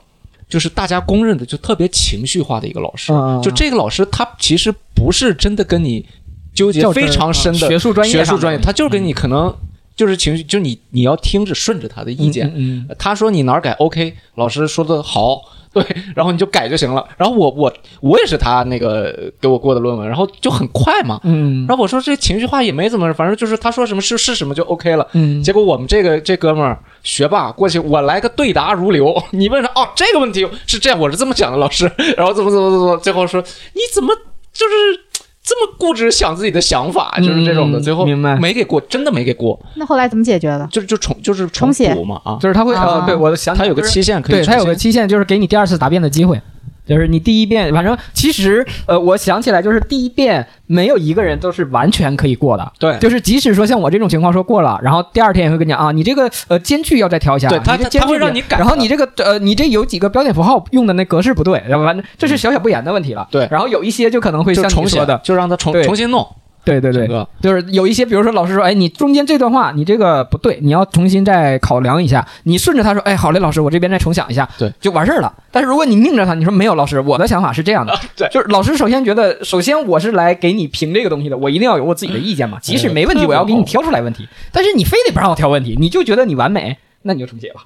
就是大家公认的，就特别情绪化的一个老师。就这个老师，他其实不是真的跟你纠结非常深的啊学术专业学术专业，他就是给你可能就是情绪，就是你你要听着顺着他的意见。嗯他说你哪儿改 OK，老师说的好，对，然后你就改就行了。然后我我我也是他那个给我过的论文，然后就很快嘛。嗯然后我说这情绪化也没怎么，反正就是他说什么是是什么就 OK 了。嗯结果我们这个这哥们儿学霸过去，我来个对答如流。*laughs* 你问他哦，这个问题是这样，我是这么讲的，老师。*laughs* 然后怎么怎么怎么，最后说你怎么就是这么固执想自己的想法，就是这种的。嗯最后明白没给过，真的没给过，那后来怎么解决的？就是就重就是重写补嘛啊。就是他会啊呃，对我的想他有个期限可以对重，他有个期限，就是给你第二次答辩的机会。就是你第一遍，反正其实呃，我想起来，就是第一遍没有一个人都是完全可以过的。对就是即使说像我这种情况说过了，然后第二天也会跟你讲啊，你这个呃间距要再调一下，对他他他会让你改然后你这个呃你这有几个标点符号用的那格式不对，然后反正这是小小不严的问题了。对然后有一些就可能会像你说的，就让他重重新弄。对对对就是有一些，比如说老师说，哎，你中间这段话你这个不对，你要重新再考量一下。你顺着他说，哎，好嘞，老师，我这边再重想一下，对，就完事儿了。但是如果你拧着他，你说没有，老师，我的想法是这样的，*laughs* 对就是老师首先觉得，首先我是来给你评这个东西的，我一定要有我自己的意见嘛，*laughs* 即使没问题，我要给你挑出来问题。*laughs* 但是你非得不让我挑问题，你就觉得你完美，那你就重写吧。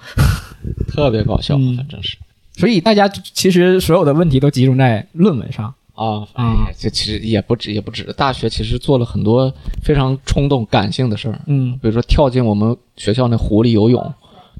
特别搞笑，嗯反正是所以大家其实所有的问题都集中在论文上。啊，哎啊这其实也不止，也不止。大学其实做了很多非常冲动、感性的事儿，嗯，比如说跳进我们学校那湖里游泳，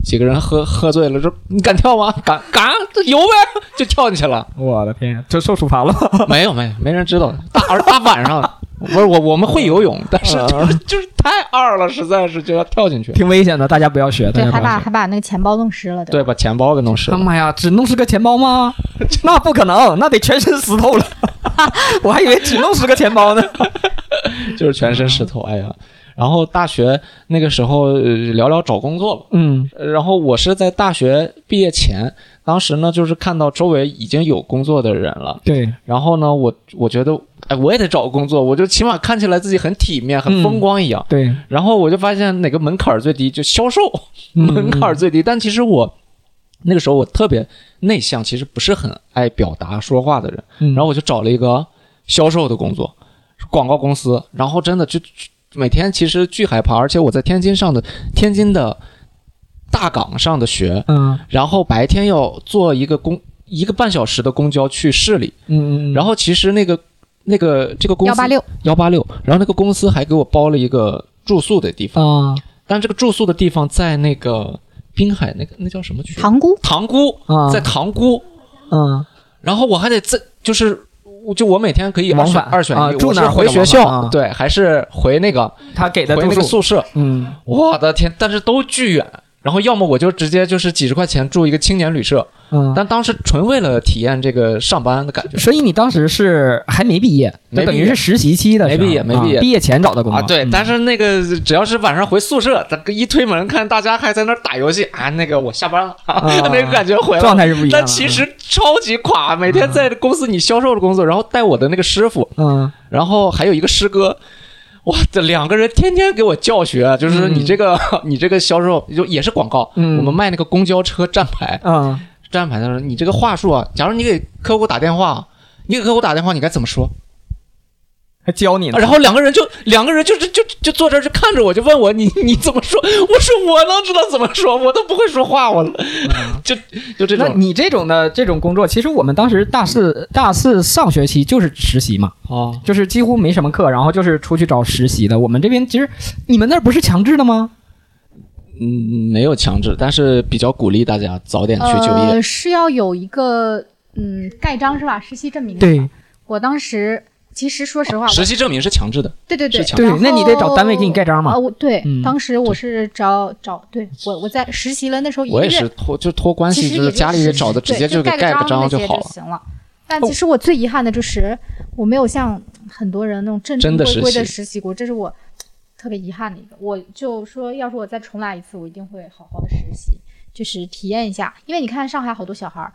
几个人喝喝醉了，说你敢跳吗？敢敢，这游呗，就跳进去了。我的天，这受处罚了。*laughs* 没有没有，没人知道。大而大晚上，不是我我们会游泳，但是就是就是太二了，实在是就要跳进去。挺危险的，大家不要学。大对，还把还把那个钱包弄湿了，对，把钱包给弄湿了。妈呀，只弄湿个钱包吗？*laughs* 那不可能，那得全身湿透了。*laughs* 我还以为只弄湿个钱包呢。*laughs* 就是全身湿透。哎呀，然后大学那个时候呃聊聊找工作吧。嗯呃然后我是在大学毕业前，当时呢就是看到周围已经有工作的人了，对，然后呢我我觉得哎我也得找个工作，我就起码看起来自己很体面、很风光一样。对，然后我就发现哪个门槛最低，就销售嗯 *laughs* 门槛最低。但其实我那个时候我特别内向，其实不是很爱表达说话的人。嗯，然后我就找了一个销售的工作，广告公司。然后真的就每天其实巨害怕，而且我在天津上的天津的大港上的学，嗯然后白天要坐一个公一个半小时的公交去市里。嗯嗯，然后其实那个那个这个公司幺八六，幺八六，然后那个公司还给我包了一个住宿的地方，啊但这个住宿的地方在那个滨海那个那叫什么区？塘沽，塘沽，啊，在塘沽。嗯然后我还得在就是。就我每天可以往返二选一，啊住我是回学校，啊对，还是回那个他给的回那个宿舍。嗯我的天！但是都巨远，然后要么我就直接就是几十块钱住一个青年旅社，嗯。但当时纯为了体验这个上班的感觉。所以你当时是还没毕业，没毕业。就等于是实习期的没毕业没毕业。啊毕业前找的工作。啊。对，嗯。但是那个只要是晚上回宿舍，他一推门看大家还在那儿打游戏啊，那个我下班了，那个感觉回来了。状。态是不一样的。但其实超级垮，每天在公司你销售的工作，然后带我的那个师傅，嗯，然后还有一个师哥，哇，这两个人天天给我教学，就是你这个、你这个销售就也是广告，嗯。我们卖那个公交车站牌，嗯站牌的时候，你这个话术啊，假如你给客户打电话，你给客户打电话，你该怎么说？还教你呢。然后两个人就两个人就是就就坐这儿就看着我，就问我你你怎么说？我说我能知道怎么说，我都不会说话，我 *laughs* 就就这种那你这种的这种工作，其实我们当时大四大四上学期就是实习嘛，哦。就是几乎没什么课，然后就是出去找实习的。我们这边其实你们那儿不是强制的吗？嗯，没有强制，但是比较鼓励大家早点去就业。呃，是要有一个嗯盖章是吧？实习证明。对。我当时其实说实话，我实习证明是强制的，对对对是强对那你得找单位给你盖章嘛啊，我对，嗯当时我是找找对我我在实习了，那时候一个月我也是托就托关系，就是家里找的，直接就给盖个章那些好了。行了。但其实我最遗憾的就是我没有像很多人那种正正规规的实习过，这是我特别遗憾的一个。我就说，要是我再重来一次，我一定会好好的实习，就是体验一下。因为你看上海好多小孩儿，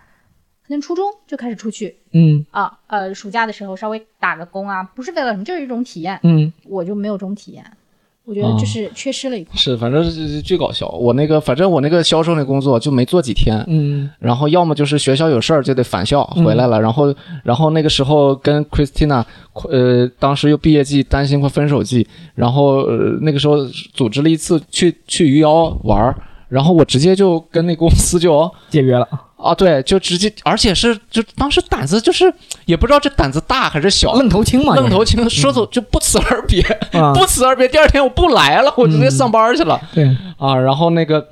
可能初中就开始出去嗯啊，呃，暑假的时候稍微打个工啊，不是为了什么，就是一种体验。嗯，我就没有这种体验，我觉得哦就是缺失了一块。是，反正是巨搞笑。我那个，反正我那个销售那工作就没做几天，嗯。然后要么就是学校有事儿就得返校嗯。回来了，然后然后那个时候跟 Christina，呃，当时又毕业季，担心会分手季，然后呃那个时候组织了一次去去余姚玩儿，然后我直接就跟那公司就解约了，啊对，就直接，而且是就当时胆子就是也不知道这胆子大还是小，愣头青嘛，愣头青说走就不辞而别，啊，不辞而别，第二天我不来了，我直接上班去了。对，啊，然后那个。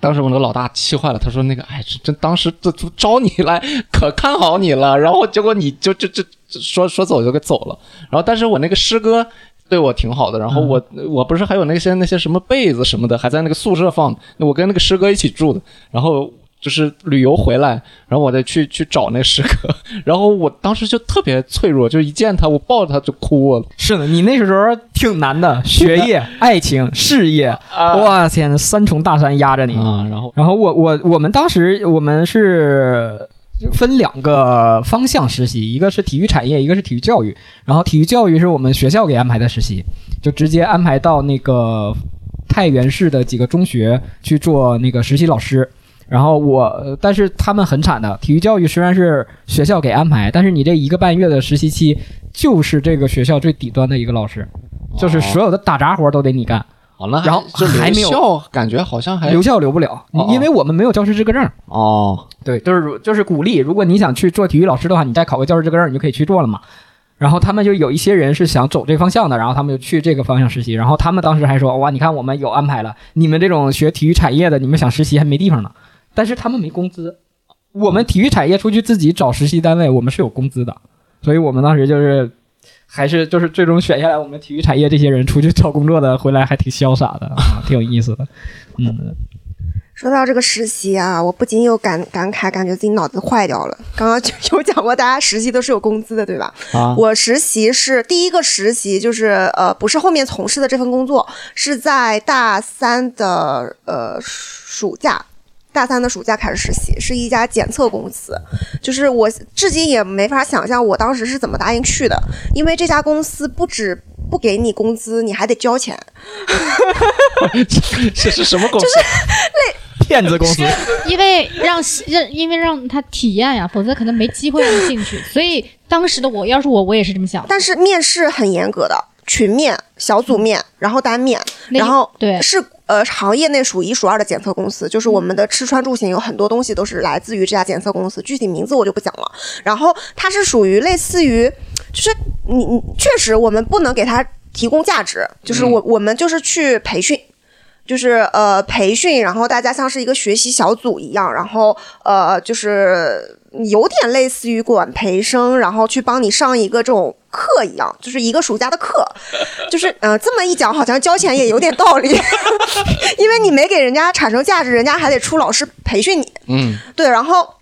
当时我那个老大气坏了，他说：“那个，哎，这这当时这这招你来，可看好你了，然后结果你就就就就说说走就给走了。然后，但是我那个师哥对我挺好的，然后我、我不是还有那些那些什么被子什么的，还在那个宿舍放，那我跟那个师哥一起住的，然后就是旅游回来，然后我再去去找那师哥，*laughs* 然后我当时就特别脆弱，就一见他，我抱着他就哭了。是的，你那时候挺难的，学业、爱情、事业，啊哇天呐，三重大山压着你。啊，然后然后我我我们当时我们是分两个方向实习，一个是体育产业，一个是体育教育。然后体育教育是我们学校给安排的实习，就直接安排到那个太原市的几个中学去做那个实习老师。然后我，呃但是他们很惨的，体育教育虽然是学校给安排，但是你这一个半月的实习期就是这个学校最底端的一个老师，就是所有的打杂活都得你干。好了然后这还没有留校，感觉好像还留校留不了，哦因为我们没有教师资格证。哦对，就是就是鼓励，如果你想去做体育老师的话，你再考个教师资格证，你就可以去做了嘛。然后他们就有一些人是想走这个方向的，然后他们就去这个方向实习。然后他们当时还说：“哇，你看我们有安排了，你们这种学体育产业的，你们想实习还没地方呢。”但是他们没工资，我们体育产业出去自己找实习单位，我们是有工资的，所以我们当时就是还是就是最终选下来，我们体育产业这些人出去找工作的，回来还挺潇洒的啊，挺有意思的。嗯，*laughs* 说到这个实习啊，我不禁又感感慨，感觉自己脑子坏掉了。刚刚就有讲过，大家实习都是有工资的，对吧？啊我实习是第一个实习，就是呃，不是后面从事的这份工作，是在大三的呃暑假。大三的暑假开始实习，是一家检测公司，就是我至今也没法想象我当时是怎么答应去的，因为这家公司不止不给你工资，你还得交钱。*laughs* 这是什么公司？就是类 *laughs* 骗子公司，因为让让因为让他体验呀，否则可能没机会让你进去。所以当时的我，要是我，我也是这么想的。但是面试很严格的，群面、小组面，然后单面，然后对是呃行业内数一数二的检测公司，就是我们的吃穿住行有很多东西都是来自于这家检测公司，具体名字我就不讲了。然后它是属于类似于，就是你你确实我们不能给他提供价值，就是我、我们就是去培训。就是呃培训，然后大家像是一个学习小组一样，然后呃就是有点类似于管培生，然后去帮你上一个这种课一样，就是一个暑假的课，*laughs* 就是呃这么一讲，好像交钱也有点道理，*laughs* 因为你没给人家产生价值，人家还得出老师培训你，嗯，对，然后。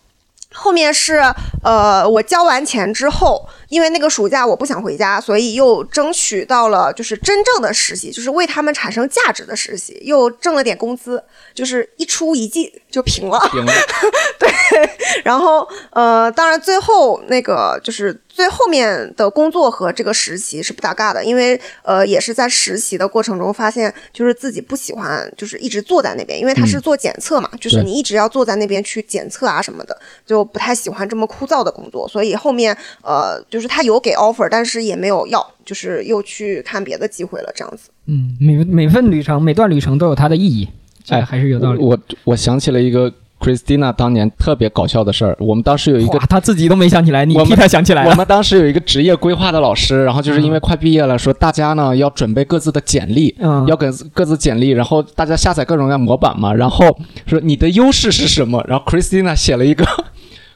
后面是呃，我交完钱之后，因为那个暑假我不想回家，所以又争取到了就是真正的实习，就是为他们产生价值的实习，又挣了点工资，就是一出一进就平了。平了。*laughs* 然后呃，当然最后那个就是最后面的工作和这个实习是不搭嘎的，因为呃也是在实习的过程中发现，就是自己不喜欢就是一直坐在那边，因为他是做检测嘛，就是你一直要坐在那边去检测啊什么的，就不太喜欢这么枯燥的工作，所以后面呃就是就是他有给 offer，但是也没有要，就是又去看别的机会了，这样子。嗯，每每份旅程每段旅程都有它的意义，这哎还是有道理。我我想起了一个 Christina 当年特别搞笑的事儿，我们当时有一个，他自己都没想起来，你我们替他想起来我了。们当时有一个职业规划的老师，然后就是因为快毕业了，说大家呢要准备各自的简历，嗯，要给各自简历，然后大家下载各种各样模板嘛，然后说你的优势是什么？然后 Christina 写了一个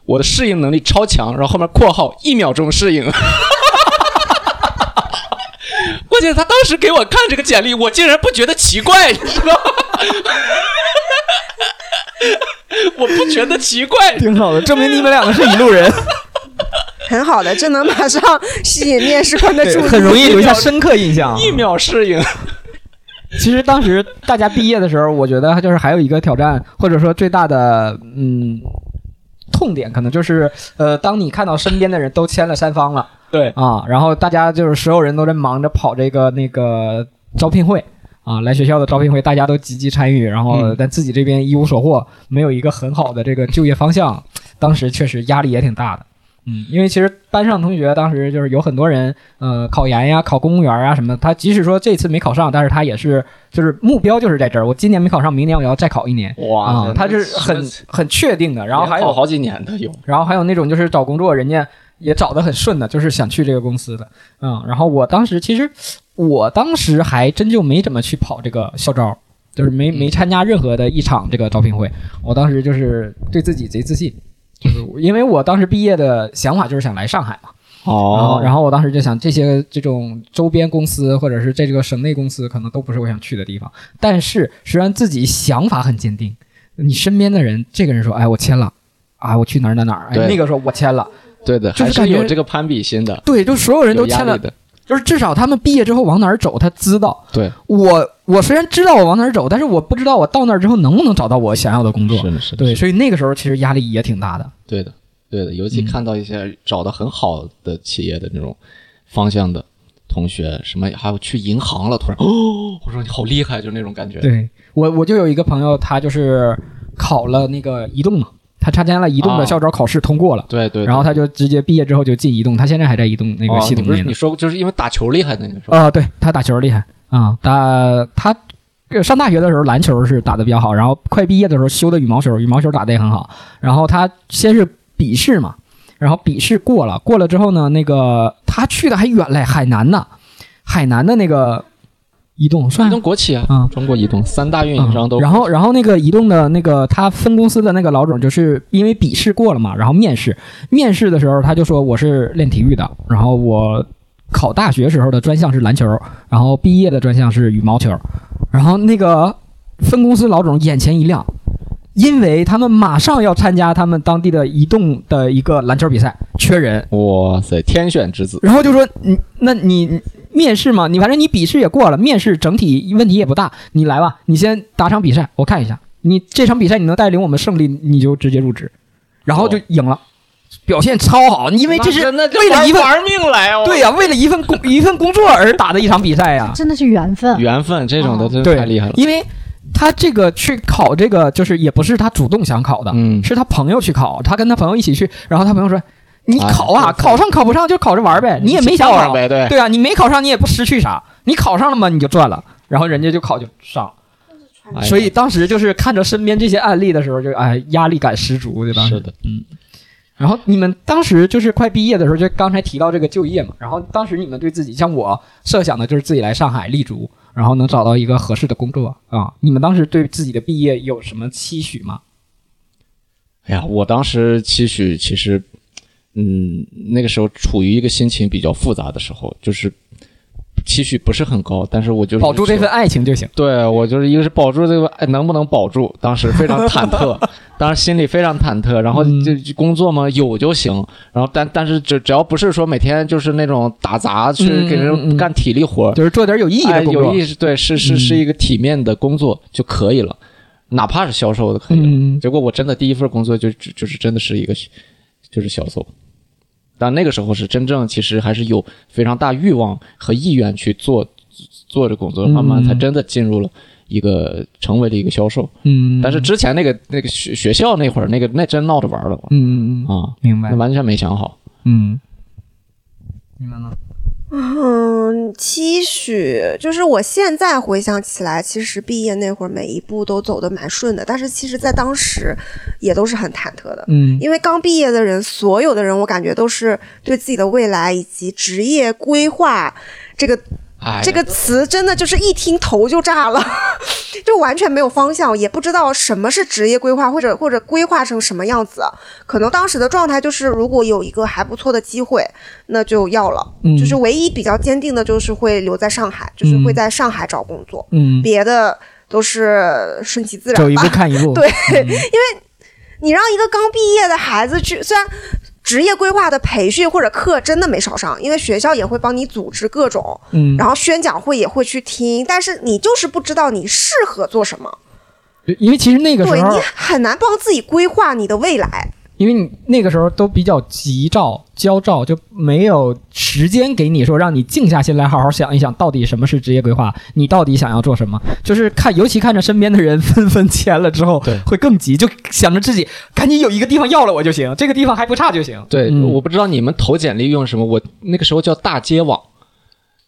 我的适应能力超强，然后后面括号一秒钟适应。*laughs* 关键他当时给我看这个简历，我竟然不觉得奇怪，你知道吗？*laughs* 我不觉得奇怪，挺好的，证明你们两个是一路人，*laughs* 很好的，这能马上吸引面试官的注意。很容易留下深刻印象。一秒适应。其实当时大家毕业的时候，我觉得就是还有一个挑战，或者说最大的嗯痛点，可能就是呃，当你看到身边的人都签了三方了对，啊，然后大家就是所有人都在忙着跑这个那个招聘会。啊，来学校的招聘会，大家都积极参与，然后嗯但自己这边一无所获，没有一个很好的这个就业方向，当时确实压力也挺大的。嗯，因为其实班上同学当时就是有很多人，呃，考研呀、考公务员啊什么的，他即使说这次没考上，但是他也是就是目标就是在这儿，我今年没考上，明年我要再考一年哇啊，他是很很确定的。然后还有好几年的有，然后还有那种就是找工作，人家也找得很顺的，就是想去这个公司的，嗯。然后我当时其实我当时还真就没怎么去跑这个校招，就是没没参加任何的一场这个招聘会。我当时就是对自己贼自信，就是因为我当时毕业的想法就是想来上海嘛。然后，哦然后我当时就想，这些这种周边公司或者是在这个省内公司，可能都不是我想去的地方。但是，虽然自己想法很坚定，你身边的人，这个人说：“哎，我签了，啊，我去哪儿哪儿哪儿。”哎，那个说：“我签了。对的，还是就是感觉有这个攀比心的”，对，就所有人都签了，就是至少他们毕业之后往哪儿走，他知道。对，我我虽然知道我往哪儿走，但是我不知道我到那儿之后能不能找到我想要的工作。是的，是的，对，所以那个时候其实压力也挺大的。对的，对的，尤其嗯看到一些找的很好的企业的那种方向的同学，什么还有去银行了，突然哦，我说你好厉害，就那种感觉。对我，我就有一个朋友，他就是考了那个移动嘛，他参加了移动的啊校招考试，通过了。对对，然后他就直接毕业之后就进移动，他现在还在移动那个系统内呢不是你。说就是因为打球厉害的那个？啊、对他打球厉害啊，打他呃上大学的时候篮球是打的比较好，然后快毕业的时候修的羽毛球，羽毛球打的也很好。然后他先是笔试嘛，然后笔试过了，过了之后呢，那个他去的还远嘞，海南呢，海南的那个移动算移动国企啊，嗯中国移动三大运营商都嗯然后，然后那个移动的那个他分公司的那个老总，就是因为笔试过了嘛，然后面试，面试的时候他就说我是练体育的，然后我考大学时候的专项是篮球，然后毕业的专项是羽毛球，然后那个分公司老总眼前一亮。因为他们马上要参加他们当地的移动的一个篮球比赛，缺人，哇塞，天选之子。然后就说你，那你你面试嘛，你反正你笔试也过了，面试整体问题也不大，你来吧，你先打场比赛，我看一下，你这场比赛你能带领我们胜利，你就直接入职，然后就赢了，表现超好，因为这是那真的为了一份玩玩命来哦，对呀、为了一份工一份工作而打的一场比赛呀、真的是缘分。缘分这种的哦真的，太厉害了。因为他这个去考这个，就是也不是他主动想考的，嗯，是他朋友去考，他跟他朋友一起去，然后他朋友说。你哎考啊，对。考上考不上就考着玩呗，你也没想考，上呗，对。对啊，你没考上，你也不失去啥，你考上了嘛，你就赚了，然后人家就考就上所以当时就是看着身边这些案例的时候就，哎压力感十足，对吧？是的，嗯。然后你们当时就是快毕业的时候，就刚才提到这个就业嘛，然后当时你们对自己，像我设想的就是自己来上海立足，然后能找到一个合适的工作啊。你们当时对自己的毕业有什么期许吗？哎呀，我当时期许其实，嗯，那个时候处于一个心情比较复杂的时候，就是期许不是很高，但是我就是保住这份爱情就行。对我就是一个是保住这个，哎，能不能保住？当时非常忐忑，*laughs* 当时心里非常忐忑。然后嗯这这工作嘛有就行，然后但但是只只要不是说每天就是那种打杂去给人嗯干体力活，就是做点有意义哎的工作。有意义，对，是是嗯是一个体面的工作就可以了，哪怕是销售的可以结果我真的第一份工作就就就是真的是一个就是销售，但那个时候是真正其实还是有非常大欲望和意愿去做做这工作，嗯慢慢才真的进入了一个成为了一个销售。嗯，但是之前那个那个学学校那会儿那个那真闹着玩儿了嗯嗯嗯，啊，明白那。完全没想好。嗯，你们呢？嗯，期许就是我现在回想起来，其实毕业那会儿每一步都走得蛮顺的，但是其实在当时也都是很忐忑的。嗯因为刚毕业的人，所有的人，我感觉都是对自己的未来以及职业规划这个哎，这个词真的就是一听头就炸了，*laughs* 就完全没有方向，也不知道什么是职业规划，或者或者规划成什么样子。可能当时的状态就是，如果有一个还不错的机会，那就要了。嗯就是唯一比较坚定的就是会留在上海，就是会在上海找工作，嗯，别的都是顺其自走一步。看一步。*laughs* 对嗯你让一个刚毕业的孩子去，虽然职业规划的培训或者课真的没少上，因为学校也会帮你组织各种。嗯，然后宣讲会也会去听，但是你就是不知道你适合做什么，因为其实那个时候对你，很难帮自己规划你的未来。因为你那个时候都比较急躁、焦躁，就没有时间给你说让你静下心来好好想一想，到底什么是职业规划，你到底想要做什么。就是看，尤其看着身边的人纷纷 *laughs* 签了之后，对。会更急，就想着自己赶紧有一个地方要了我就行，这个地方还不差就行。对，嗯。我不知道你们投简历用什么，我那个时候叫大街网，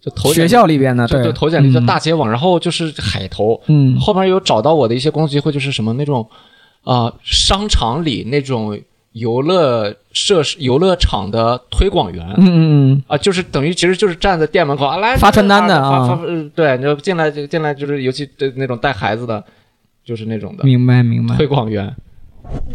就投学校里边呢，就对。就投简历叫嗯。大街网，然后就是海投，嗯。后面有找到我的一些工作机会，就是什么那种啊、商场里那种游乐设施、游乐场的推广员。嗯嗯嗯，啊，就是等于其实就是站在店门口啊，来发传单的啊发发呃对，你就进来就进来就是尤其对那种带孩子的，就是那种的明白明白推。广员。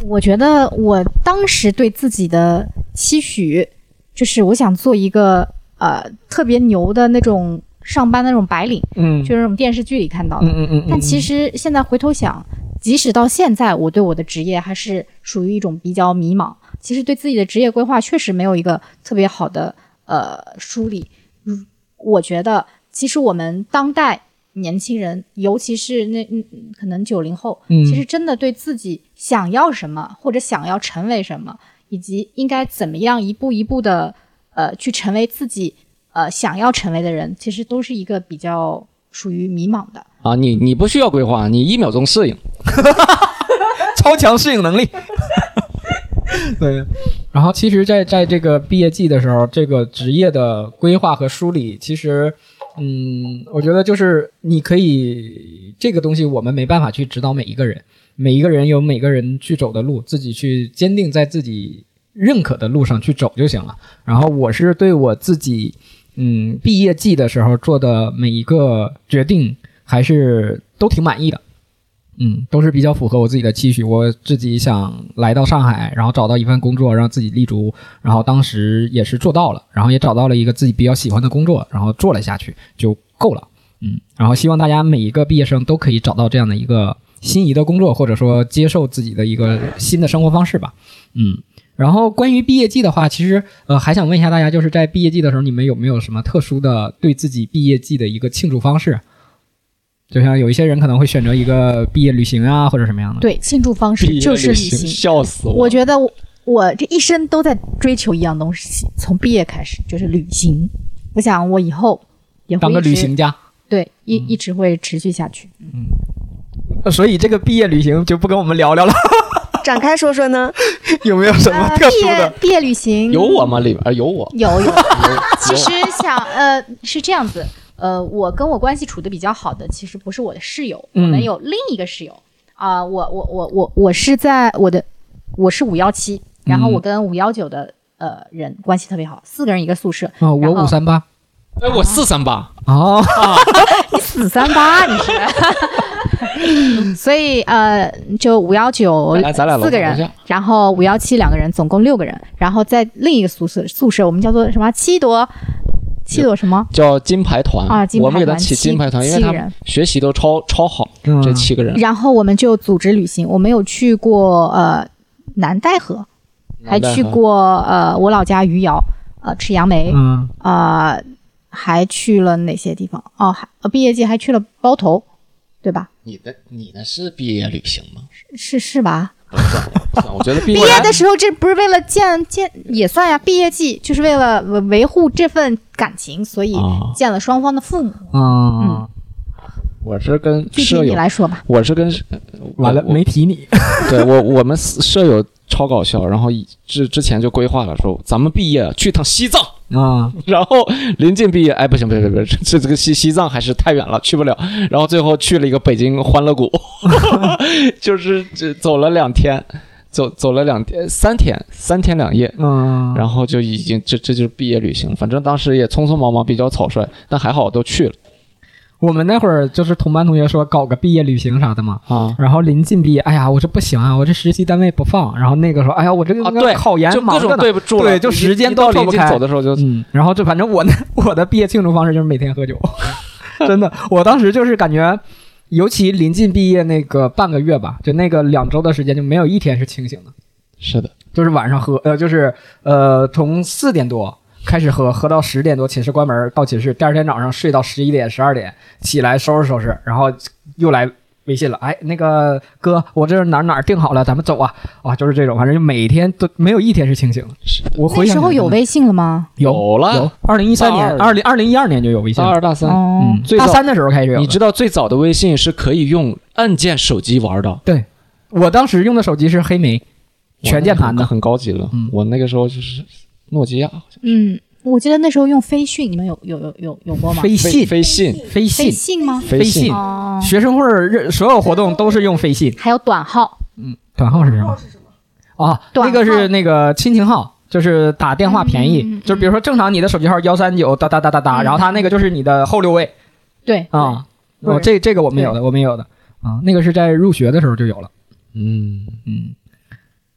我觉得我当时对自己的期许，就是我想做一个呃特别牛的那种上班的那种白领，嗯就是我们电视剧里看到的。嗯嗯嗯，但其实现在回头想，即使到现在，我对我的职业还是属于一种比较迷茫。其实对自己的职业规划确实没有一个特别好的呃梳理。嗯，我觉得其实我们当代年轻人，尤其是那嗯可能九零后，嗯其实真的对自己想要什么或者想要成为什么，以及应该怎么样一步一步的呃去成为自己呃想要成为的人，其实都是一个比较属于迷茫的。啊，你你不需要规划，你一秒钟适应。*laughs* 超强适应能力。*laughs* 对，然后其实在，在这个毕业季的时候，这个职业的规划和梳理，其实，嗯，我觉得就是你可以这个东西，我们没办法去指导每一个人，每一个人有每个人去走的路，自己去坚定在自己认可的路上去走就行了。然后我是对我自己，嗯，毕业季的时候做的每一个决定，还是都挺满意的。嗯，都是比较符合我自己的期许。我自己想来到上海，然后找到一份工作，让自己立足。然后当时也是做到了，然后也找到了一个自己比较喜欢的工作，然后做了下去就够了。嗯，然后希望大家每一个毕业生都可以找到这样的一个心仪的工作，或者说接受自己的一个新的生活方式吧。嗯，然后关于毕业季的话，其实呃还想问一下大家，就是在毕业季的时候，你们有没有什么特殊的对自己毕业季的一个庆祝方式？就像有一些人可能会选择一个毕业旅行啊，或者什么样的。对，庆祝方式就是旅行。笑死我！我觉得我我这一生都在追求一样东西，从毕业开始就是旅行。我想我以后也会当个旅行家。对，一嗯一直会持续下去。嗯所以这个毕业旅行就不跟我们聊聊了，展开说说呢？*laughs* 有没有什么呃，特毕业殊的？毕业旅行有我吗？里边有我。有有。有 *laughs* 其实想呃是这样子，呃，我跟我关系处的比较好的，其实不是我的室友，嗯我们有另一个室友啊、我我我我我是在我的我是五幺七，然后嗯我跟五幺九的呃人关系特别好，四个人一个宿舍。哦，我五三八。哎，我四三八，哦，*laughs* 你死三八你是？*laughs* 所以呃，就五幺九来咱俩四个人，然后五幺七两个人，总共六个人。然后在另一个宿舍宿舍，我们叫做什么七朵七朵什么？叫金牌团啊金牌团我们给他起金牌团，因为他学习都超超好，嗯这七个人。然后我们就组织旅行，我们有去过呃南戴河，还去过呃我老家余姚，呃吃杨梅，嗯，啊、还去了哪些地方？哦，还呃毕业季还去了包头，对吧？你的你的是毕业旅行吗？是是吧？不算不算，我觉得毕毕业的时候，这不是为了见见也算呀，毕业季就是为了维维护这份感情，所以啊，见了双方的父母。嗯，我是跟舍友，来说吧。我是跟完了没提你。*laughs* 对我我们舍友超搞笑，然后之之前就规划了说，咱们毕业去趟西藏，啊，*laughs* 然后临近毕业，哎，不行不行不行，这这个西西藏还是太远了，去不了。然后最后去了一个北京欢乐谷，*laughs* 就是这走了两天，走走了两天三天三天两夜，嗯，然后就已经这这就是毕业旅行。反正当时也匆匆忙忙，比较草率，但还好都去了我们那会儿就是同班同学说搞个毕业旅行啥的嘛，啊。然后临近毕业，哎呀，我这不行啊，我这实习单位不放。然后那个说，哎呀，我这个考研忙着呢。对不住，对就时间一到临近走的时候就嗯，然后就反正我那 *laughs* 我的毕业庆祝方式就是每天喝酒，*laughs* 真的，我当时就是感觉，尤其临近毕业那个半个月吧，就那个两周的时间，就没有一天是清醒的，是的，就是晚上喝，呃，就是呃从四点多开始喝，喝到十点多，寝室关门到寝室，第二天早上睡到十一点、十二点，起来收拾收拾，然后又来微信了，哎，那个哥，我这哪哪儿订好了，咱们走啊，*laughs* 啊，就是这种，反正就每天都没有一天是清醒的。我回那时候有微信了吗？有有了有，二零一三年、大二零二零一二年就有微信了，大二大三，大三的时候开始有。你知道最早的微信是可以用按键手机玩的，对，我当时用的手机是黑莓，全键盘的。很高级了。嗯我那个时候就是诺基亚，嗯，我记得那时候用飞讯，你们有有有有有过吗？飞信，飞信，飞飞信，吗？飞信。哦，学生会儿任所有活动都是用飞信。还有短号，嗯短号是什么？啊，短那个是那个亲情号，就是打电话便宜。嗯嗯嗯就是比如说正常你的手机号幺三九哒哒哒哒哒，嗯。然后他那个就是你的后六位。对，啊。我哦，这这个我们有的，我们有的。啊，那个是在入学的时候就有了。嗯，嗯，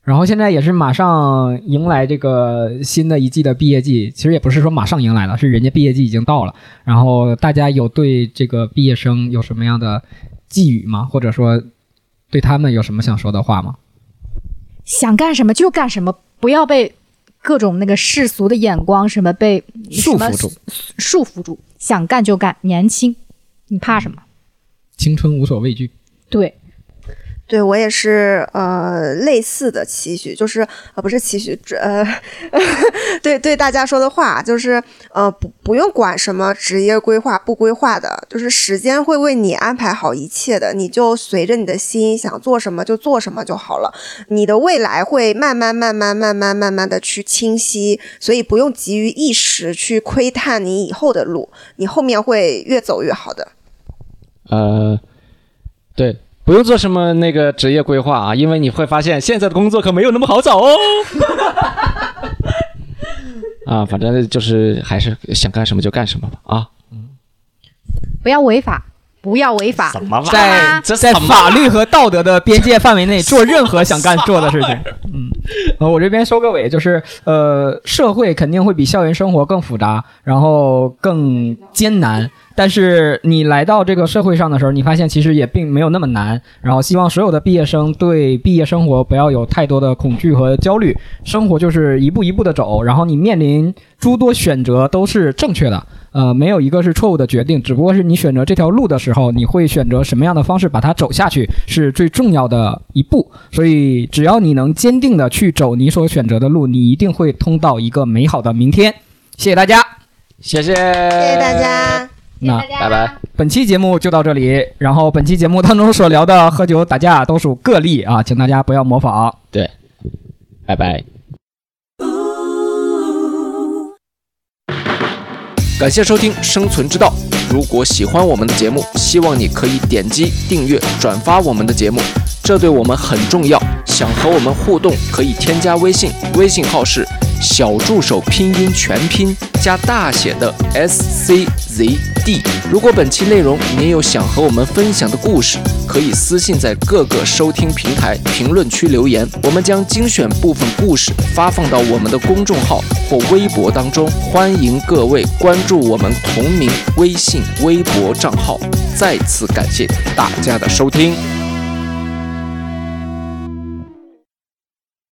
然后现在也是马上迎来这个新的一季的毕业季，其实也不是说马上迎来了，是人家毕业季已经到了。然后大家有对这个毕业生有什么样的寄语吗？或者说对他们有什么想说的话吗？想干什么就干什么，不要被各种那个世俗的眼光什么被束缚住，束缚住，想干就干，年轻，你怕什么？青春无所畏惧。对，对我也是呃类似的期许，就是呃不是期许，呃 *laughs* 对对大家说的话，就是呃不不用管什么职业规划不规划的，就是时间会为你安排好一切的，你就随着你的心想做什么就做什么就好了，你的未来会慢慢慢慢慢慢慢慢的去清晰，所以不用急于一时去窥探你以后的路，你后面会越走越好的。呃，对，不用做什么那个职业规划啊，因为你会发现现在的工作可没有那么好找哦。*laughs* 啊，反正就是还是想干什么就干什么吧啊！不要违法，不要违法。么在这在法律和道德的边界范围内做任何想干做的事情。*laughs* 嗯，呃，我这边收个尾，就是呃，社会肯定会比校园生活更复杂，然后更艰难。但是你来到这个社会上的时候，你发现其实也并没有那么难。然后希望所有的毕业生对毕业生活不要有太多的恐惧和焦虑，生活就是一步一步的走，然后你面临诸多选择都是正确的。呃，没有一个是错误的决定，只不过是你选择这条路的时候，你会选择什么样的方式把它走下去，是最重要的一步。所以，只要你能坚定的去走你所选择的路，你一定会通到一个美好的明天。谢谢大家，谢谢，谢谢谢大家。那拜拜。本期节目就到这里。然后，本期节目当中所聊的喝酒打架都属个例啊，请大家不要模仿。对拜拜。感谢收听《生存之道》。如果喜欢我们的节目，希望你可以点击订阅、转发我们的节目，这对我们很重要。想和我们互动，可以添加微信，微信号是小助手拼音全拼加大写的 S C Z D。如果本期内容你也有想和我们分享的故事，可以私信在各个收听平台评论区留言，我们将精选部分故事发放到我们的公众号或微博当中，欢迎各位关注我们同名微信、微博账号。再次感谢大家的收听。